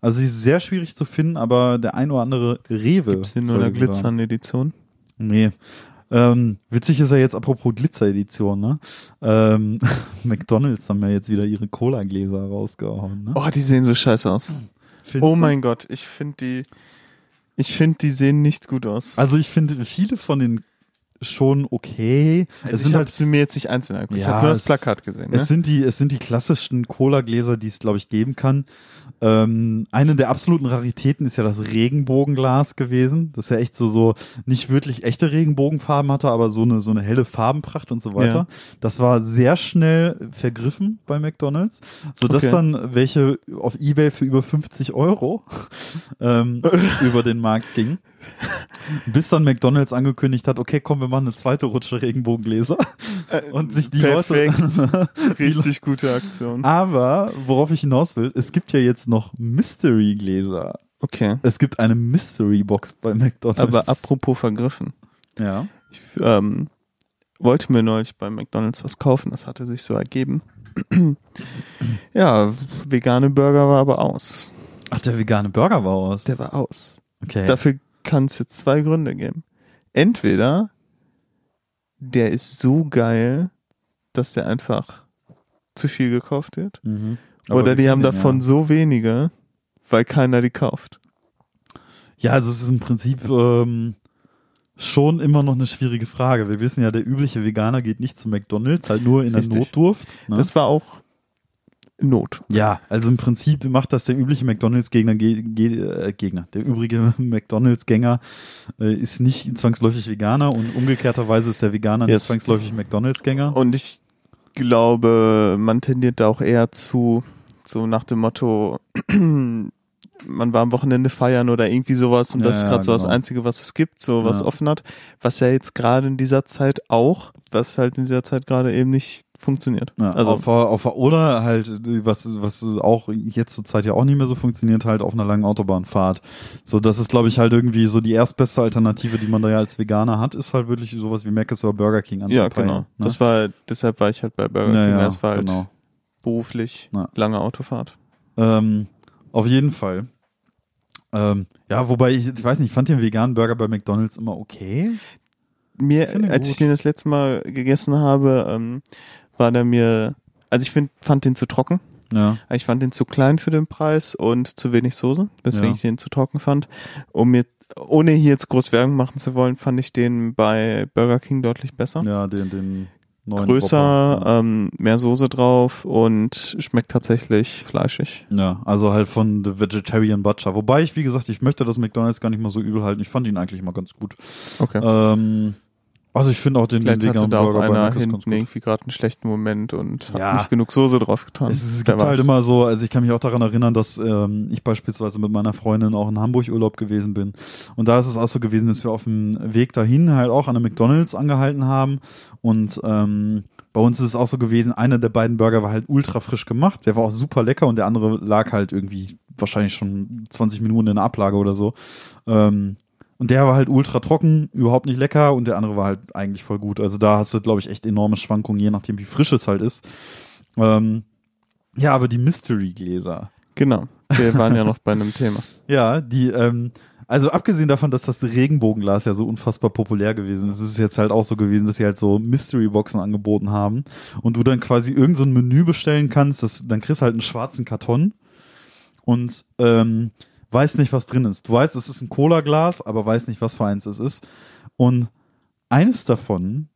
Also sie ist sehr schwierig zu finden, aber der ein oder andere Rewe. Gibt's hier nur soll eine. Glitzern-Edition? Nee. Ähm, witzig ist ja jetzt apropos Glitzer-Edition, ne? Ähm, McDonalds haben ja jetzt wieder ihre Cola-Gläser rausgehauen, ne? Oh, die sehen so scheiße aus. Findest Oh du? mein Gott, ich finde die, ich finde die sehen nicht gut aus. Also ich finde viele von den schon okay. Also es ich sind halt mir jetzt nicht einzeln angeguckt. ich Ja, habe nur das Plakat gesehen. Ne? Es sind die, es sind die klassischen Cola-Gläser, die es, glaube ich, geben kann. Ähm, eine der absoluten Raritäten ist ja das Regenbogenglas gewesen. Das ja echt so, so nicht wirklich echte Regenbogenfarben hatte, aber so eine, so eine helle Farbenpracht und so weiter. Ja. Das war sehr schnell vergriffen bei McDonalds, sodass Okay. dann welche auf Ebay für über 50 Euro ähm, über den Markt gingen. Bis dann McDonalds angekündigt hat, okay, komm, wir machen eine zweite Rutsche Regenbogengläser. Und sich die Perfekt. Leute. Richtig gute Aktion. Aber worauf ich hinaus will, es gibt ja jetzt noch Mystery-Gläser. Okay. Es gibt eine Mystery-Box bei McDonalds. Aber apropos vergriffen. Ja. Ich ähm, wollte mir neulich bei McDonalds was kaufen, das hatte sich so ergeben. ja, vegane Burger war aber aus. Ach, der vegane Burger war aus. Der war aus. Okay. Dafür kann es jetzt zwei Gründe geben. Entweder der ist so geil, dass der einfach zu viel gekauft wird. Mhm. Oder die haben davon Ja. so wenige, weil keiner die kauft. ja, also es ist im Prinzip ähm, schon immer noch eine schwierige Frage. Wir wissen ja, der übliche Veganer geht nicht zu McDonalds, halt nur in der Richtig. Notdurft. Ne? Das war auch Not. Ja, also im Prinzip macht das der übliche McDonalds-Gegner, ge ge äh, Gegner, der übrige McDonalds-Gänger äh, ist nicht zwangsläufig Veganer und umgekehrterweise ist der Veganer Yes. nicht zwangsläufig McDonalds-Gänger. Und ich glaube, man tendiert da auch eher zu, so nach dem Motto, man war am Wochenende feiern oder irgendwie sowas und Ja, das ist ja, gerade so das genau. Einzige, was es gibt, so was Ja. offen hat, was ja jetzt gerade in dieser Zeit auch, was halt in dieser Zeit gerade eben nicht funktioniert. Ja, also auf, auf der oder halt, was, was auch jetzt zur Zeit ja auch nicht mehr so funktioniert, halt auf einer langen Autobahnfahrt. So, das ist, glaube ich, halt irgendwie so die erstbeste Alternative, die man da ja als Veganer hat, ist halt wirklich sowas wie Mc's oder Burger King ja, anzupeilen, genau. Ne? Das war, deshalb war ich halt bei Burger Ja, King, ja, das war halt genau. beruflich Ja. lange Autofahrt. Ähm, auf jeden Fall. Ähm, ja, wobei ich, ich weiß nicht, ich fand den veganen Burger bei McDonalds immer okay. Mir, finde als gut. ich den das letzte Mal gegessen habe, ähm, war der mir, also ich find, fand den zu trocken. Ja. Ich fand den zu klein für den Preis und zu wenig Soße, deswegen Ja. ich den zu trocken fand. Um mir, ohne hier jetzt groß Werbung machen zu wollen, fand ich den bei Burger King deutlich besser. Ja, den, den neuen Größer, ja. ähm, mehr Soße drauf und schmeckt tatsächlich fleischig. Ja, also halt von The Vegetarian Butcher. Wobei ich, wie gesagt, ich möchte das McDonalds gar nicht mal so übel halten. Ich fand ihn eigentlich mal ganz gut. Okay. Ähm, also ich finde auch den, den veganen da auch Burger bei einer ganz hinten gut. irgendwie gerade einen schlechten Moment und Ja. hat nicht genug Soße drauf getan. Es, es gibt halt immer so, also ich kann mich auch daran erinnern, dass ähm, ich beispielsweise mit meiner Freundin auch in Hamburg Urlaub gewesen bin. Und da ist es auch so gewesen, dass wir auf dem Weg dahin halt auch an einem McDonalds angehalten haben. Und ähm, bei uns ist es auch so gewesen, einer der beiden Burger war halt ultra frisch gemacht. Der war auch super lecker und der andere lag halt irgendwie wahrscheinlich schon 20 Minuten in der Ablage oder so. Ähm, und der war halt ultra trocken, überhaupt nicht lecker und der andere war halt eigentlich voll gut. Also da hast du, glaube ich, echt enorme Schwankungen, je nachdem, wie frisch es halt ist. Ähm, ja, aber die Mystery-Gläser. Genau. Wir waren ja noch bei einem Thema. Ja, die, ähm, also abgesehen davon, dass das Regenbogenglas ja so unfassbar populär gewesen ist, ist es jetzt halt auch so gewesen, dass sie halt so Mystery-Boxen angeboten haben und du dann quasi irgend so ein Menü bestellen kannst, das, dann kriegst du halt einen schwarzen Karton und ähm, weiß nicht, was drin ist. Du weißt, es ist ein Cola-Glas, aber weiß nicht, was für eins es ist. Und eines davon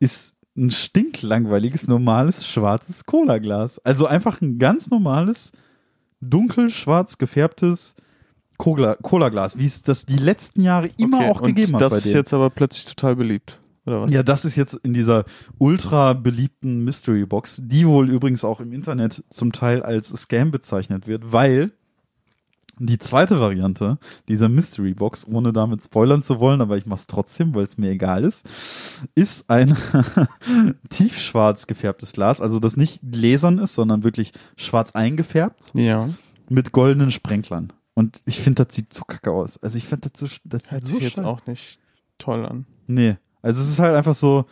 ist ein stinklangweiliges, normales, schwarzes Cola-Glas. Also einfach ein ganz normales, dunkel-schwarz gefärbtes Cola- Cola-Glas, wie es das die letzten Jahre immer Okay, auch gegeben und hat das ist jetzt aber plötzlich total beliebt. Oder was? Ja, das ist jetzt in dieser ultra beliebten Mystery Box, die wohl übrigens auch im Internet zum Teil als Scam bezeichnet wird, weil die zweite Variante dieser Mystery Box, ohne damit spoilern zu wollen, aber ich mach's trotzdem, weil es mir egal ist, ist ein tiefschwarz gefärbtes Glas, also das nicht gläsern ist, sondern wirklich schwarz eingefärbt Ja. mit goldenen Sprenklern. Und ich finde, das sieht so kacke aus. Also ich finde das so, das sieht Hört so sich jetzt auch nicht toll an. Nee. Also es ist halt einfach so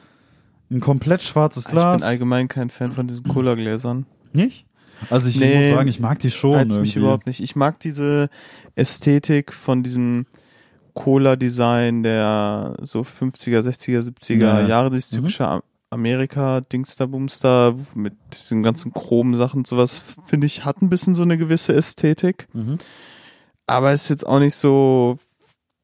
ein komplett schwarzes Ich Glas. bin allgemein kein Fan von diesen Cola-Gläsern. nicht? Also ich Nee, muss sagen, ich mag die schon. Reizt mich irgendwie. überhaupt nicht. Ich mag diese Ästhetik von diesem Cola-Design der so 50er, 60er, 70er Ja, ja. Jahre, dieses Mhm. typische Am- Amerika-Dingster, Boomster mit diesen ganzen Chrom-Sachen und sowas, finde ich, hat ein bisschen so eine gewisse Ästhetik. Mhm. Aber ist jetzt auch nicht so,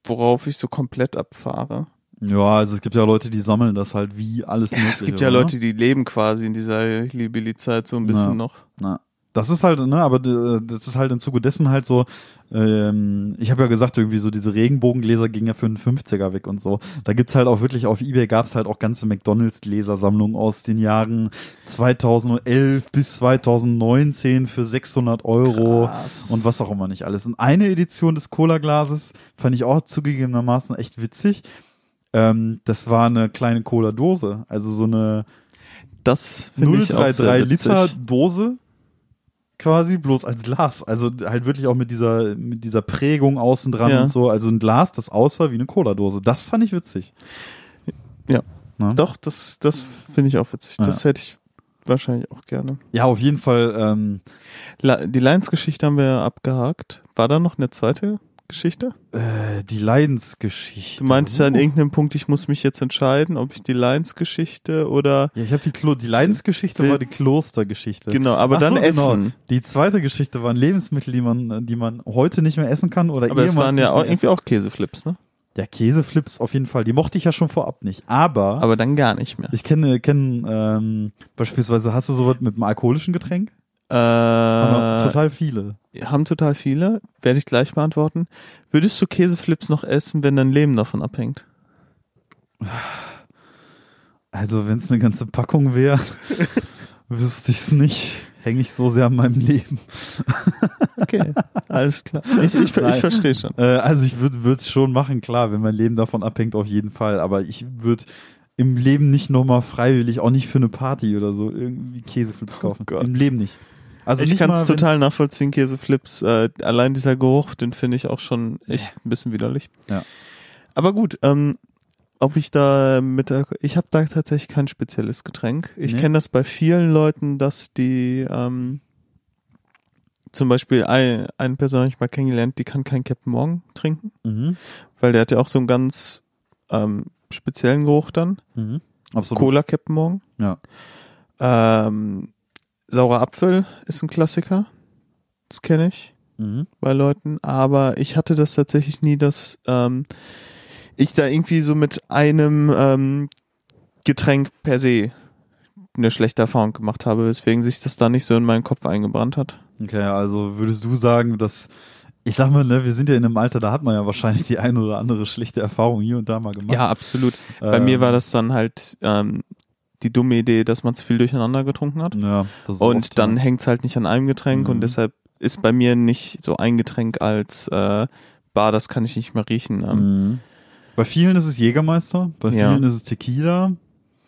worauf ich so komplett abfahre. Ja, also es gibt ja Leute, die sammeln das halt wie alles Ja, mögliche. es gibt ja oder? Leute, die leben quasi in dieser Hillbilly-Zeit so ein bisschen Ja. noch. Na, das ist halt, ne, aber äh, das ist halt im Zuge dessen halt so, ähm, ich habe ja gesagt, irgendwie so diese Regenbogengläser gingen ja für einen 50er weg und so. Da gibt's halt auch wirklich, auf Ebay gab's halt auch ganze McDonalds-Gläsersammlungen aus den Jahren 2011 bis 2019 für 600 Euro. Krass. und was auch immer nicht alles. Und eine Edition des Cola-Glases fand ich auch zugegebenermaßen echt witzig. Ähm, das war eine kleine Cola-Dose, also so eine das finde ich auch sehr 033 witzig. Liter Dose quasi, bloß als Glas. Also halt wirklich auch mit dieser, mit dieser Prägung außen dran Ja. und so. Also ein Glas, das aussah wie eine Cola-Dose. Das fand ich witzig. Ja. Na? Doch, das, das finde ich auch witzig. Ja. Das hätte ich wahrscheinlich auch gerne. Ja, auf jeden Fall. Ähm, die Lions-Geschichte haben wir ja abgehakt. War da noch eine zweite Geschichte? äh, die Leidensgeschichte. Du meintest ja an Oh. irgendeinem Punkt, ich muss mich jetzt entscheiden, ob ich die Lions-Geschichte oder Ja, ich habe die Klo die Leidensgeschichte war die Klostergeschichte. genau, aber Ach dann so, genau. Essen. Die zweite Geschichte waren Lebensmittel, die man, die man heute nicht mehr essen kann oder Aber es waren ja auch irgendwie essen. auch Käseflips, ne? Ja, Käseflips auf jeden Fall. Die mochte ich ja schon vorab nicht. Aber, Aber dann gar nicht mehr. ich kenne, kenne ähm, beispielsweise, hast du sowas mit einem alkoholischen Getränk? Äh, Haben total viele. haben total viele. Werde ich gleich beantworten. Würdest du Käseflips noch essen, wenn dein Leben davon abhängt? Also, wenn es eine ganze Packung wäre, wüsste ich es nicht. hänge ich so sehr an meinem Leben. Okay, alles klar. Ich, ich, ich verstehe schon. Äh, also ich würde es schon machen, klar, wenn mein Leben davon abhängt, auf jeden Fall. Aber ich würde im Leben nicht nochmal freiwillig, auch nicht für eine Party oder so, irgendwie Käseflips kaufen. Gott. Im Leben nicht. Also ich kann es total nachvollziehen, Käseflips. Äh, allein dieser Geruch, den finde ich auch schon echt ein bisschen widerlich. Ja. Aber gut, ähm, ob ich da mit der, ich habe da tatsächlich kein spezielles Getränk. Ich Nee. kenne das bei vielen Leuten, dass die ähm, zum Beispiel ein, eine Person habe ich mal kennengelernt, die kann kein Captain Morgan trinken, Mhm. weil der hat ja auch so einen ganz ähm, speziellen Geruch dann. Mhm. Absolut. Cola Captain Morgan. Ja. Ähm, saurer Apfel ist ein Klassiker. Das kenne ich Mhm. bei Leuten. Aber ich hatte das tatsächlich nie, dass ähm, ich da irgendwie so mit einem ähm, Getränk per se eine schlechte Erfahrung gemacht habe, weswegen sich das da nicht so in meinen Kopf eingebrannt hat. Okay, also würdest du sagen, dass ich sag mal, ne, wir sind ja in einem Alter, da hat man ja wahrscheinlich die eine oder andere schlechte Erfahrung hier und da mal gemacht. Ja, absolut. Bei Ähm, mir war das dann halt ähm, die dumme Idee, dass man zu viel durcheinander getrunken hat. Ja, das ist Und dann ja. hängt's halt nicht an einem Getränk Mhm. und deshalb ist bei mir nicht so ein Getränk als äh, Bar, das kann ich nicht mehr riechen. Ähm, Mhm. Bei vielen ist es Jägermeister, bei Ja. vielen ist es Tequila.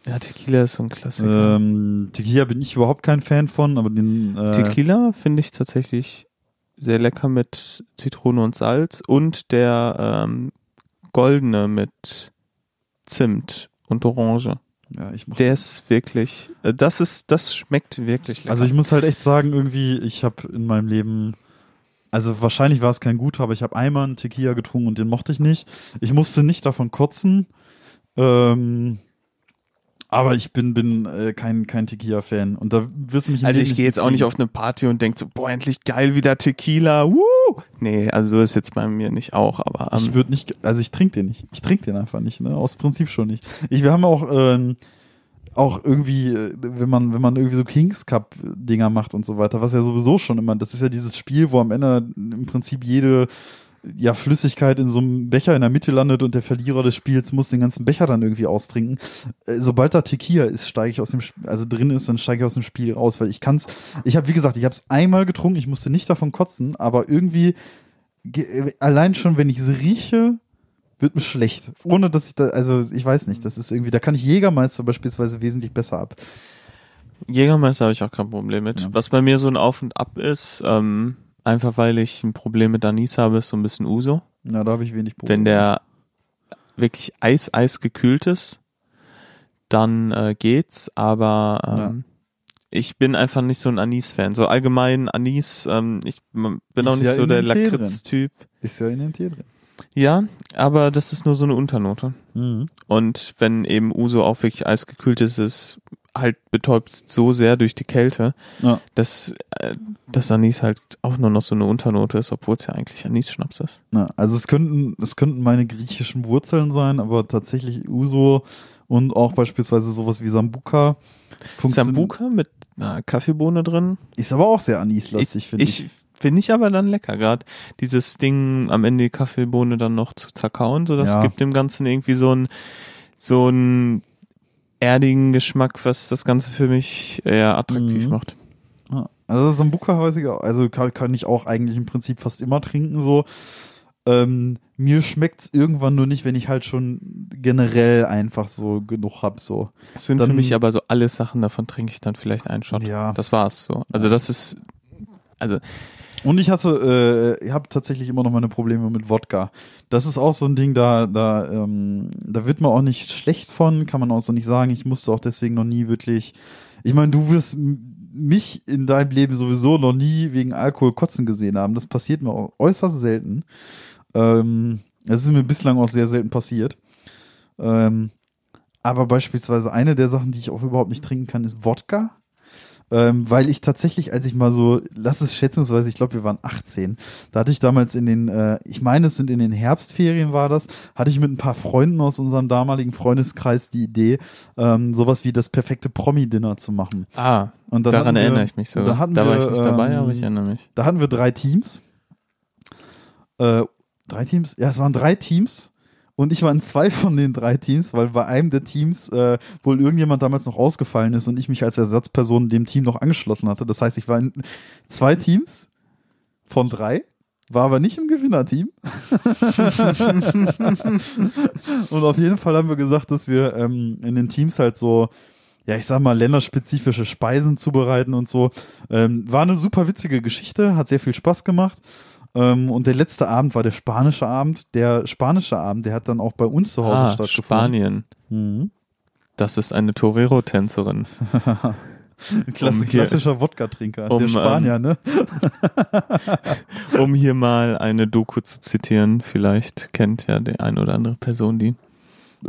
Ja, Tequila ist so ein Klassiker. Ähm, Tequila bin ich überhaupt kein Fan von, aber den äh, Tequila finde ich tatsächlich sehr lecker mit Zitrone und Salz und der ähm, goldene mit Zimt und Orange. Ja, ich Der ist wirklich, äh, das ist, das schmeckt wirklich lecker. Also ich muss halt echt sagen, irgendwie, ich habe in meinem Leben, also wahrscheinlich war es kein guter, aber ich habe einmal einen Tequila getrunken und den mochte ich nicht. Ich musste nicht davon kotzen. Ähm, aber ich bin, bin äh, kein, kein Tequila-Fan. Und da wirst du mich Also ich gehe jetzt auch nicht auf eine Party und denk so, boah, endlich geil, wieder Tequila, woo! Nee, also so ist jetzt bei mir nicht auch, aber Ich ähm, würde nicht, also ich trinke den nicht. Ich trinke den einfach nicht, ne? Aus Prinzip schon nicht. Ich, wir haben auch, ähm, auch irgendwie, äh, wenn man, wenn man irgendwie so Kings Cup Dinger macht und so weiter, was ja sowieso schon immer, das ist ja dieses Spiel, wo am Ende im Prinzip jede ja, Flüssigkeit in so einem Becher in der Mitte landet und der Verlierer des Spiels muss den ganzen Becher dann irgendwie austrinken. Äh, sobald da Tequila ist, steige ich aus dem, also drin ist, dann steige ich aus dem Spiel raus, weil ich kann's, ich habe wie gesagt, ich habe es einmal getrunken, ich musste nicht davon kotzen, aber irgendwie ge- allein schon, wenn ich es rieche, wird mir schlecht. Ohne dass ich da, also ich weiß nicht, das ist irgendwie, da kann ich Jägermeister beispielsweise wesentlich besser ab. Jägermeister habe ich auch kein Problem mit. Ja. Was bei mir so ein Auf und Ab ist, ähm, einfach weil ich ein Problem mit Anis habe, ist so ein bisschen Uso. Na, da habe ich wenig Probleme. Wenn der wirklich eis, eis gekühlt ist, dann äh, geht's, aber ähm, ich bin einfach nicht so ein Anis-Fan. So allgemein Anis, ähm, ich bin Ist auch nicht ja so der. Lakritz-Typ. Ist ja in dem Tee drin. Ja, aber das ist nur so eine Unternote. Mhm. Und wenn eben Uso auch wirklich eisgekühlt ist, ist halt betäubt so sehr durch die Kälte, Ja. dass äh, das Anis halt auch nur noch so eine Unternote ist, obwohl es ja eigentlich Anis-Schnaps ist. Na, also es könnten, es könnten meine griechischen Wurzeln sein, aber tatsächlich Uso und auch beispielsweise sowas wie Sambuka. Sambuka mit einer Kaffeebohne drin. Ist aber auch sehr anislastig, finde ich. ich finde ich aber dann lecker, gerade dieses Ding am Ende die Kaffeebohne dann noch zu zerkauen, so das Ja. gibt dem Ganzen irgendwie so ein so einen erdigen Geschmack, was das Ganze für mich eher attraktiv Mhm. macht. Also weiß ich auch, also kann, kann ich auch eigentlich im Prinzip fast immer trinken so. Ähm, mir schmeckt's irgendwann nur nicht, wenn ich halt schon generell einfach so genug hab so. Das sind Dann- für mich aber so alle Sachen, davon trinke ich dann vielleicht einen Shot. Ja. Das war's so. Also das ist, also Und ich hatte, äh, ich habe tatsächlich immer noch meine Probleme mit Wodka. Das ist auch so ein Ding, da, da, ähm, da wird man auch nicht schlecht von, kann man auch so nicht sagen. Ich musste auch deswegen noch nie wirklich. Ich meine, du wirst mich in deinem Leben sowieso noch nie wegen Alkohol kotzen gesehen haben. Das passiert mir auch äußerst selten. Ähm, das ist mir bislang auch sehr selten passiert. Ähm, aber beispielsweise eine der Sachen, die ich auch überhaupt nicht trinken kann, ist Wodka. Ähm, weil ich tatsächlich, als ich mal so, lass es schätzungsweise, ich glaube, wir waren 18, da hatte ich damals in den, äh, ich meine, es sind in den Herbstferien war das, hatte ich mit ein paar Freunden aus unserem damaligen Freundeskreis die Idee, ähm, sowas wie das perfekte Promi-Dinner zu machen. ah, Und daran wir- erinnere ich mich da sogar. hatten Da war wir, ich nicht dabei, ähm, aber ich erinnere mich. Da hatten wir drei Teams. Äh, drei Teams? Ja, es waren drei Teams. Und ich war in zwei von den drei Teams, weil bei einem der Teams äh, wohl irgendjemand damals noch ausgefallen ist und ich mich als Ersatzperson dem Team noch angeschlossen hatte. Das heißt, ich war in zwei Teams von drei, war aber nicht im Gewinnerteam. und auf jeden Fall haben wir gesagt, dass wir ähm, in den Teams halt so ja, ich sag mal, länderspezifische Speisen zubereiten und so. Ähm, war eine super witzige Geschichte, hat sehr viel Spaß gemacht. Ähm, und der letzte Abend war der spanische Abend. Der spanische Abend, der hat dann auch bei uns zu Hause ah, stattgefunden. Spanien. Mhm. Das ist eine Torero-Tänzerin. Klass Um hier- klassischer Wodka-Trinker. um, der Spanier, ne? um hier mal eine Doku zu zitieren, vielleicht kennt ja die eine oder andere Person die.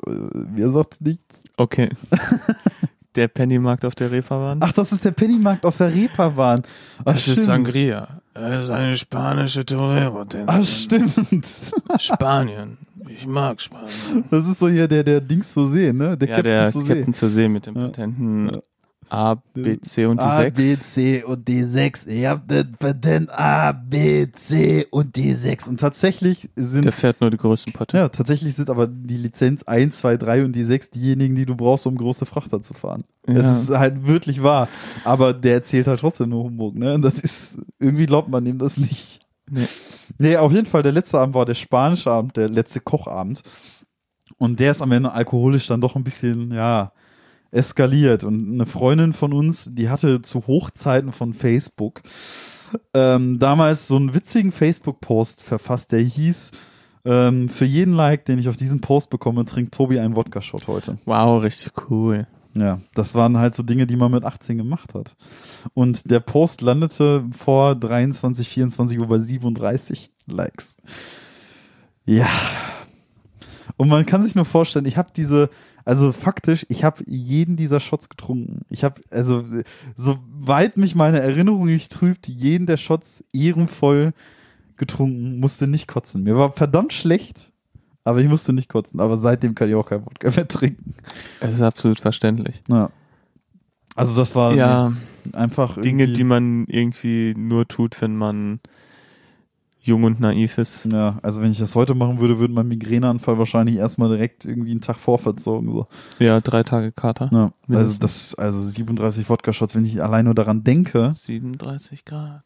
Wer sagt nichts? Okay. Der Pennymarkt auf der Reeperbahn. Ach, das ist der Pennymarkt auf der Reeperbahn. Ach, das ist Sangria. Das ist eine spanische Torero-Tänzerin. Ach, stimmt. Spanien. Ich mag Spanien. Das ist so hier der, der Dings zu sehen, ne? Der Ja, Captain der zu sehen. Captain zur See mit dem. Patenten Ja. A, B, C und die A, 6. B, C und die 6. Ihr habt das Patent A, B, C und die 6. Und tatsächlich sind, Der fährt nur die größten Potte. ja, tatsächlich sind aber die Lizenz 1, 2, 3 und die 6 diejenigen, die du brauchst, um große Frachter zu fahren. Ja. Das ist halt wirklich wahr. Aber der erzählt halt trotzdem nur Humbug, ne? Und das ist, irgendwie glaubt man ihm das nicht. Nee. Nee, auf jeden Fall, der letzte Abend war der spanische Abend, der letzte Kochabend. Und der ist am Ende alkoholisch dann doch ein bisschen, ja, eskaliert. Und eine Freundin von uns, die hatte zu Hochzeiten von Facebook ähm, damals so einen witzigen Facebook-Post verfasst, der hieß, ähm, für jeden Like, den ich auf diesen Post bekomme, trinkt Tobi einen Wodka-Shot heute. Wow, richtig cool. Ja, das waren halt so Dinge, die man mit 18 gemacht hat. Und der Post landete vor 23, 24 Uhr bei 37 Likes. Ja. Und man kann sich nur vorstellen, ich habe diese, also faktisch, ich habe jeden dieser Shots getrunken. Ich habe, also, soweit mich meine Erinnerung nicht trübt, jeden der Shots ehrenvoll getrunken, musste nicht kotzen. Mir war verdammt schlecht, aber ich musste nicht kotzen. Aber seitdem kann ich auch kein Wodka mehr trinken. Das ist absolut verständlich. Ja. Also das war Ja, einfach Dinge, die man irgendwie nur tut, wenn man jung und naiv ist. ja, also wenn ich das heute machen würde, würde mein Migräneanfall wahrscheinlich erstmal direkt irgendwie einen Tag vorverzogen. So. Ja, drei Tage Kater. Ja, also das, also 37 Wodka-Shots, wenn ich allein nur daran denke, 37 Grad.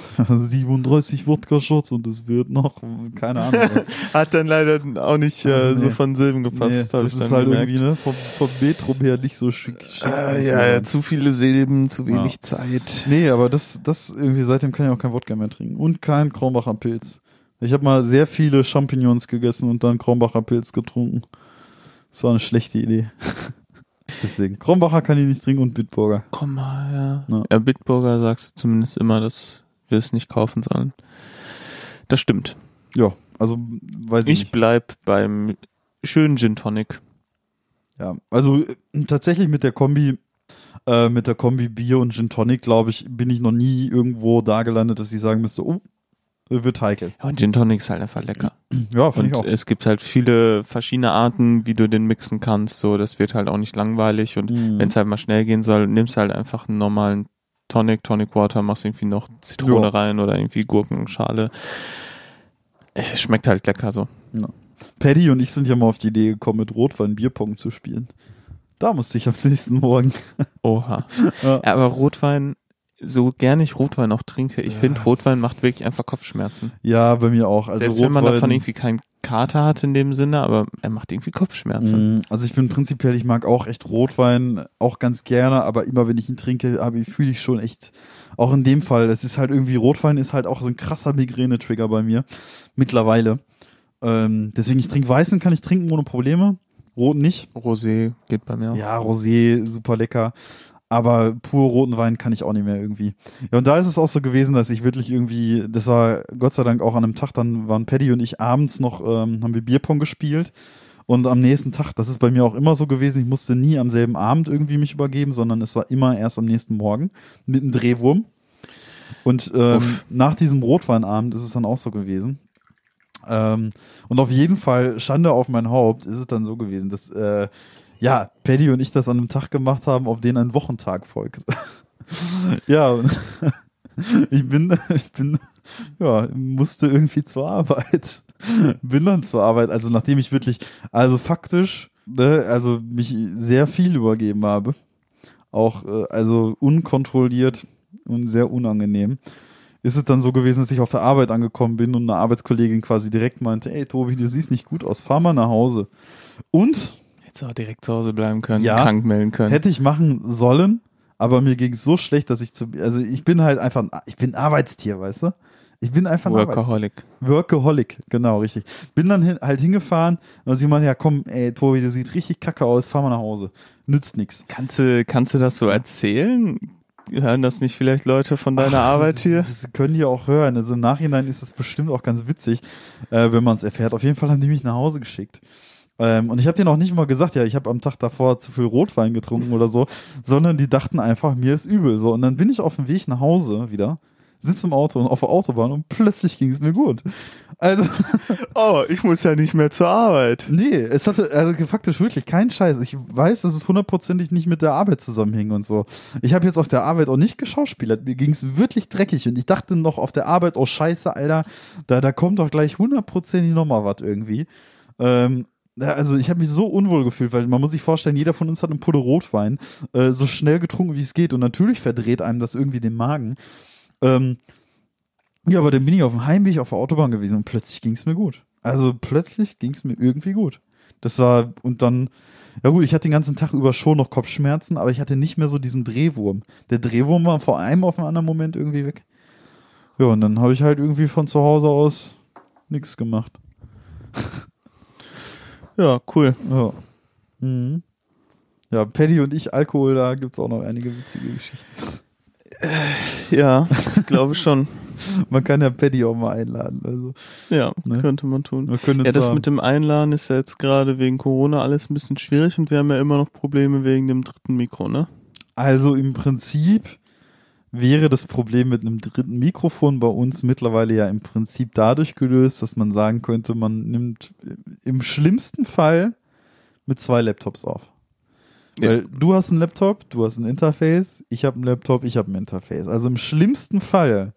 37 Wodka-Shots und es wird noch, keine Ahnung was. Hat dann leider auch nicht äh, Nee. so von Silben gepasst. Nee, das ist halt gemerkt. irgendwie, ne, vom, vom Metrum her nicht so schick. schick Äh, ja, ja, zu viele Silben, zu wenig Ja. Zeit. Nee, aber das, das irgendwie, seitdem kann ich auch kein Wodka mehr trinken. Und kein Kronbacher Pilz. Ich habe mal sehr viele Champignons gegessen und dann Kronbacher Pilz getrunken. Das war eine schlechte Idee. Deswegen. Kronbacher kann ich nicht trinken und Bitburger. Komm mal, ja. Ja. ja. Bitburger sagst du zumindest immer, dass wir es nicht kaufen sollen. Das stimmt. Ja, also weiß ich, Ich nicht. bleib beim schönen Gin Tonic. Ja, also äh, tatsächlich mit der Kombi, äh, mit der Kombi Bier und Gin Tonic, glaube ich, bin ich noch nie irgendwo da gelandet, dass ich sagen müsste, oh, wird heikel. Ja, und Gin Tonic ist halt einfach lecker. Ja, finde ich auch. es gibt halt viele verschiedene Arten, wie du den mixen kannst. So, das wird halt auch nicht langweilig. Und Mhm. wenn es halt mal schnell gehen soll, nimmst halt einfach einen normalen Tonic, Tonic Water, machst irgendwie noch Zitrone Ja. rein oder irgendwie Gurkenschale. Es schmeckt halt lecker so. Paddy und ich sind ja mal auf die Idee gekommen, mit Rotwein Bierpong zu spielen. Da musste ich am nächsten Morgen. Oha. Ja. Ja, aber Rotwein, so gerne ich Rotwein auch trinke, ich Ja. finde Rotwein macht wirklich einfach Kopfschmerzen. Ja, bei mir auch. Also Selbst Rotwein, wenn man davon irgendwie keinen Kater hat in dem Sinne, aber er macht irgendwie Kopfschmerzen. Mm, Also ich bin prinzipiell, ich mag auch echt Rotwein, auch ganz gerne, aber immer wenn ich ihn trinke, habe ich fühle ich schon echt, auch in dem Fall, es ist halt irgendwie, Rotwein ist halt auch so ein krasser Migräne-Trigger bei mir, mittlerweile. Ähm, deswegen, ich trinke Weißen, kann ich trinken ohne Probleme, Rot nicht. Rosé geht bei mir. Ja, Rosé, super lecker. Aber pur roten Wein kann ich auch nicht mehr irgendwie. Ja, und da ist es auch so gewesen, dass ich wirklich irgendwie, das war Gott sei Dank auch an einem Tag, dann waren Paddy und ich abends noch, ähm, haben wir Bierpong gespielt. Und am nächsten Tag, das ist bei mir auch immer so gewesen, ich musste nie am selben Abend irgendwie mich übergeben, sondern es war immer erst am nächsten Morgen mit einem Drehwurm. Und ähm, Uff. nach diesem Rotweinabend ist es dann auch so gewesen. Ähm, und auf jeden Fall, Schande auf mein Haupt, ist es dann so gewesen, dass äh, ja, Paddy und ich das an einem Tag gemacht haben, auf den ein Wochentag folgt. ja, ich bin, ich bin, ja, musste irgendwie zur Arbeit. bin dann zur Arbeit, also nachdem ich wirklich, also faktisch, ne, also mich sehr viel übergeben habe, auch äh, also unkontrolliert und sehr unangenehm, ist es dann so gewesen, dass ich auf der Arbeit angekommen bin und eine Arbeitskollegin quasi direkt meinte, ey Tobi, du siehst nicht gut aus, fahr mal nach Hause. Und Hättest auch direkt zu Hause bleiben können, Ja. krank melden können. hätte ich machen sollen, aber mir ging es so schlecht, dass ich zu, also ich bin halt einfach, ein- ich bin Arbeitstier, weißt du? Ich bin einfach ein. Workaholic. Workaholic, genau, richtig. Bin dann hin, halt hingefahren und dann jemand, ja komm, ey, Tobi, du siehst richtig kacke aus, fahr mal nach Hause. Nützt nix. Kannst du, kannst du das so erzählen? Hören das nicht vielleicht Leute von deiner Ach, Arbeit das, hier? Das können die auch hören. Also im Nachhinein ist das bestimmt auch ganz witzig, äh, wenn man es erfährt. Auf jeden Fall haben die mich nach Hause geschickt. Ähm, und ich habe denen auch nicht mal gesagt, ja, ich habe am Tag davor zu viel Rotwein getrunken oder so, sondern die dachten einfach, mir ist übel. So, und dann bin ich auf dem Weg nach Hause wieder, sitze im Auto und auf der Autobahn und plötzlich ging es mir gut. Also, Oh, ich muss ja nicht mehr zur Arbeit. Nee, es hatte also faktisch wirklich keinen Scheiß. Ich weiß, dass es hundertprozentig nicht mit der Arbeit zusammenhing und so. Ich habe jetzt auf der Arbeit auch nicht geschauspielert. Mir ging es wirklich dreckig und ich dachte noch auf der Arbeit, oh Scheiße, Alter, da, da kommt doch gleich hundertprozentig nochmal was irgendwie. Ähm, also ich habe mich so unwohl gefühlt, weil man muss sich vorstellen, jeder von uns hat eine Pulle Rotwein, äh, so schnell getrunken, wie es geht und natürlich verdreht einem das irgendwie den Magen. Ähm, ja, aber dann bin ich auf dem Heimweg auf der Autobahn gewesen und plötzlich ging es mir gut. Also plötzlich ging es mir irgendwie gut. Das war, und dann, ja gut, ich hatte den ganzen Tag über schon noch Kopfschmerzen, aber ich hatte nicht mehr so diesen Drehwurm. Der Drehwurm war vor einem auf einen anderen Moment irgendwie weg. Ja, und dann habe ich halt irgendwie von zu Hause aus nichts gemacht. Ja, cool. Ja. Mhm. Ja, Paddy und ich, Alkohol, da gibt's auch noch einige witzige Geschichten. Ja, ich glaube schon. Man kann ja Paddy auch mal einladen. Also, Ja, Ne? könnte man tun. können Ja, das sagen- mit dem Einladen ist ja jetzt gerade wegen Corona alles ein bisschen schwierig und wir haben ja immer noch Probleme wegen dem dritten Mikro, ne? Also im Prinzip wäre das Problem mit einem dritten Mikrofon bei uns mittlerweile ja im Prinzip dadurch gelöst, dass man sagen könnte, man nimmt im schlimmsten Fall mit zwei Laptops auf. Ja. Weil du hast einen Laptop, du hast ein Interface, ich habe einen Laptop, ich habe ein Interface. Also im schlimmsten Fall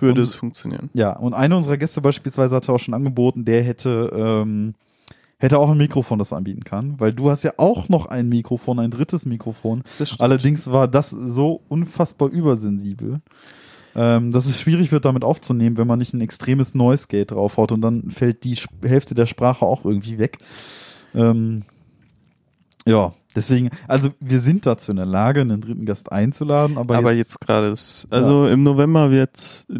Würde Und- es funktionieren. Ja, und einer unserer Gäste beispielsweise hatte auch schon angeboten, der hätte, ähm, hätte auch ein Mikrofon, das anbieten kann, weil du hast ja auch noch ein Mikrofon, ein drittes Mikrofon. Allerdings war das so unfassbar übersensibel, ähm, dass es schwierig wird, damit aufzunehmen, wenn man nicht ein extremes Noise Gate draufhaut und dann fällt die Hälfte der Sprache auch irgendwie weg. Ähm, ja, deswegen, also wir sind dazu in der Lage, einen dritten Gast einzuladen, aber, Aber jetzt gerade ist, also im November wird's äh,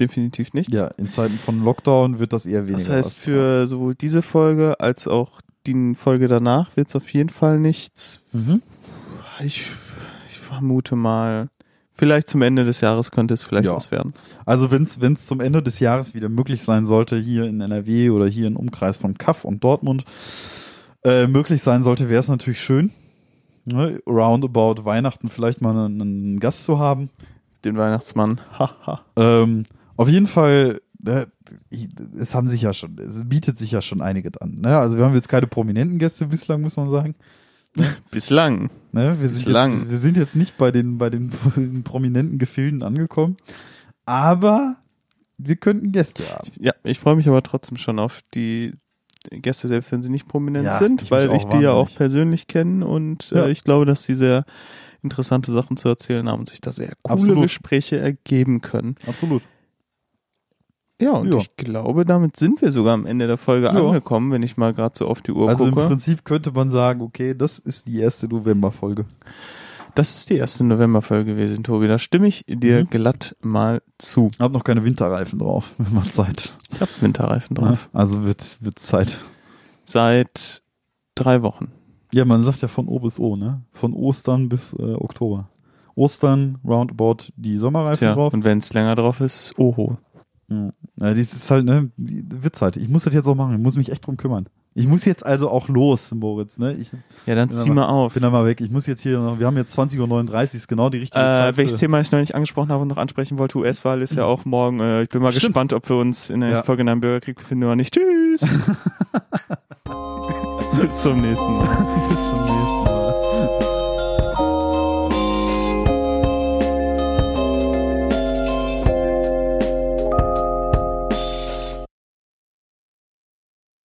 definitiv nichts. ja, in Zeiten von Lockdown wird das eher weniger. Das heißt, für sowohl diese Folge als auch die Folge danach wird's auf jeden Fall nichts. Mhm. Ich, ich vermute mal, vielleicht zum Ende des Jahres könnte es vielleicht Ja. was werden. Also wenn es zum Ende des Jahres wieder möglich sein sollte, hier in NRW oder hier im Umkreis von Kaff und Dortmund äh, möglich sein sollte, wäre es natürlich schön, ne, roundabout Weihnachten vielleicht mal einen, einen Gast zu haben. Den Weihnachtsmann. Haha. Ähm, auf jeden Fall, äh, es haben sich ja schon, es bietet sich ja schon einige an. Ne? Also wir haben jetzt keine prominenten Gäste bislang, muss man sagen. Bislang. Ne? Wir, sind Bislang. jetzt, wir sind jetzt nicht bei den, bei den prominenten Gefilden angekommen, aber wir könnten Gäste haben. Ja, ich freue mich aber trotzdem schon auf die Gäste, selbst wenn sie nicht prominent Ja, sind, ich weil ich auch die ja auch wahnsinnig. persönlich kenne und Ja. äh, ich glaube, dass sie sehr interessante Sachen zu erzählen haben und sich da sehr coole Absolut. Gespräche ergeben können. Absolut. Ja, und Ja. ich glaube, damit sind wir sogar am Ende der Folge Ja. angekommen, wenn ich mal gerade so auf die Uhr Also im gucke. Prinzip könnte man sagen, okay, das ist die erste Novemberfolge. Das ist die erste Novemberfolge gewesen, Tobi. Da stimme ich dir Mhm. glatt mal zu. Hab noch keine Winterreifen drauf, wenn man Zeit. Ich habe Winterreifen drauf. Also wird, wird Zeit. Seit drei Wochen. Ja, man sagt ja von O bis O, ne? Von Ostern bis äh, Oktober. Ostern, roundabout die Sommerreifen Tja, drauf. und wenn es länger drauf ist, ist Oho. Ja, ja das ist halt, ne, wird Zeit. Ich muss das jetzt auch machen. Ich muss mich echt drum kümmern. Ich muss jetzt also auch los, Moritz, ne? Ich Ja, dann zieh aber- mal auf. bin da mal weg. Ich muss jetzt hier noch, wir haben jetzt 20.39 Uhr, ist genau die richtige Äh, Zeit. welches Thema ich noch nicht angesprochen habe und noch ansprechen wollte, US-Wahl ist ja auch morgen. Äh, ich bin mal Stimmt. gespannt, ob wir uns in der nächsten Ja. Folge in einem Bürgerkrieg befinden oder nicht. Tschüss! Bis zum nächsten Mal. Bis zum nächsten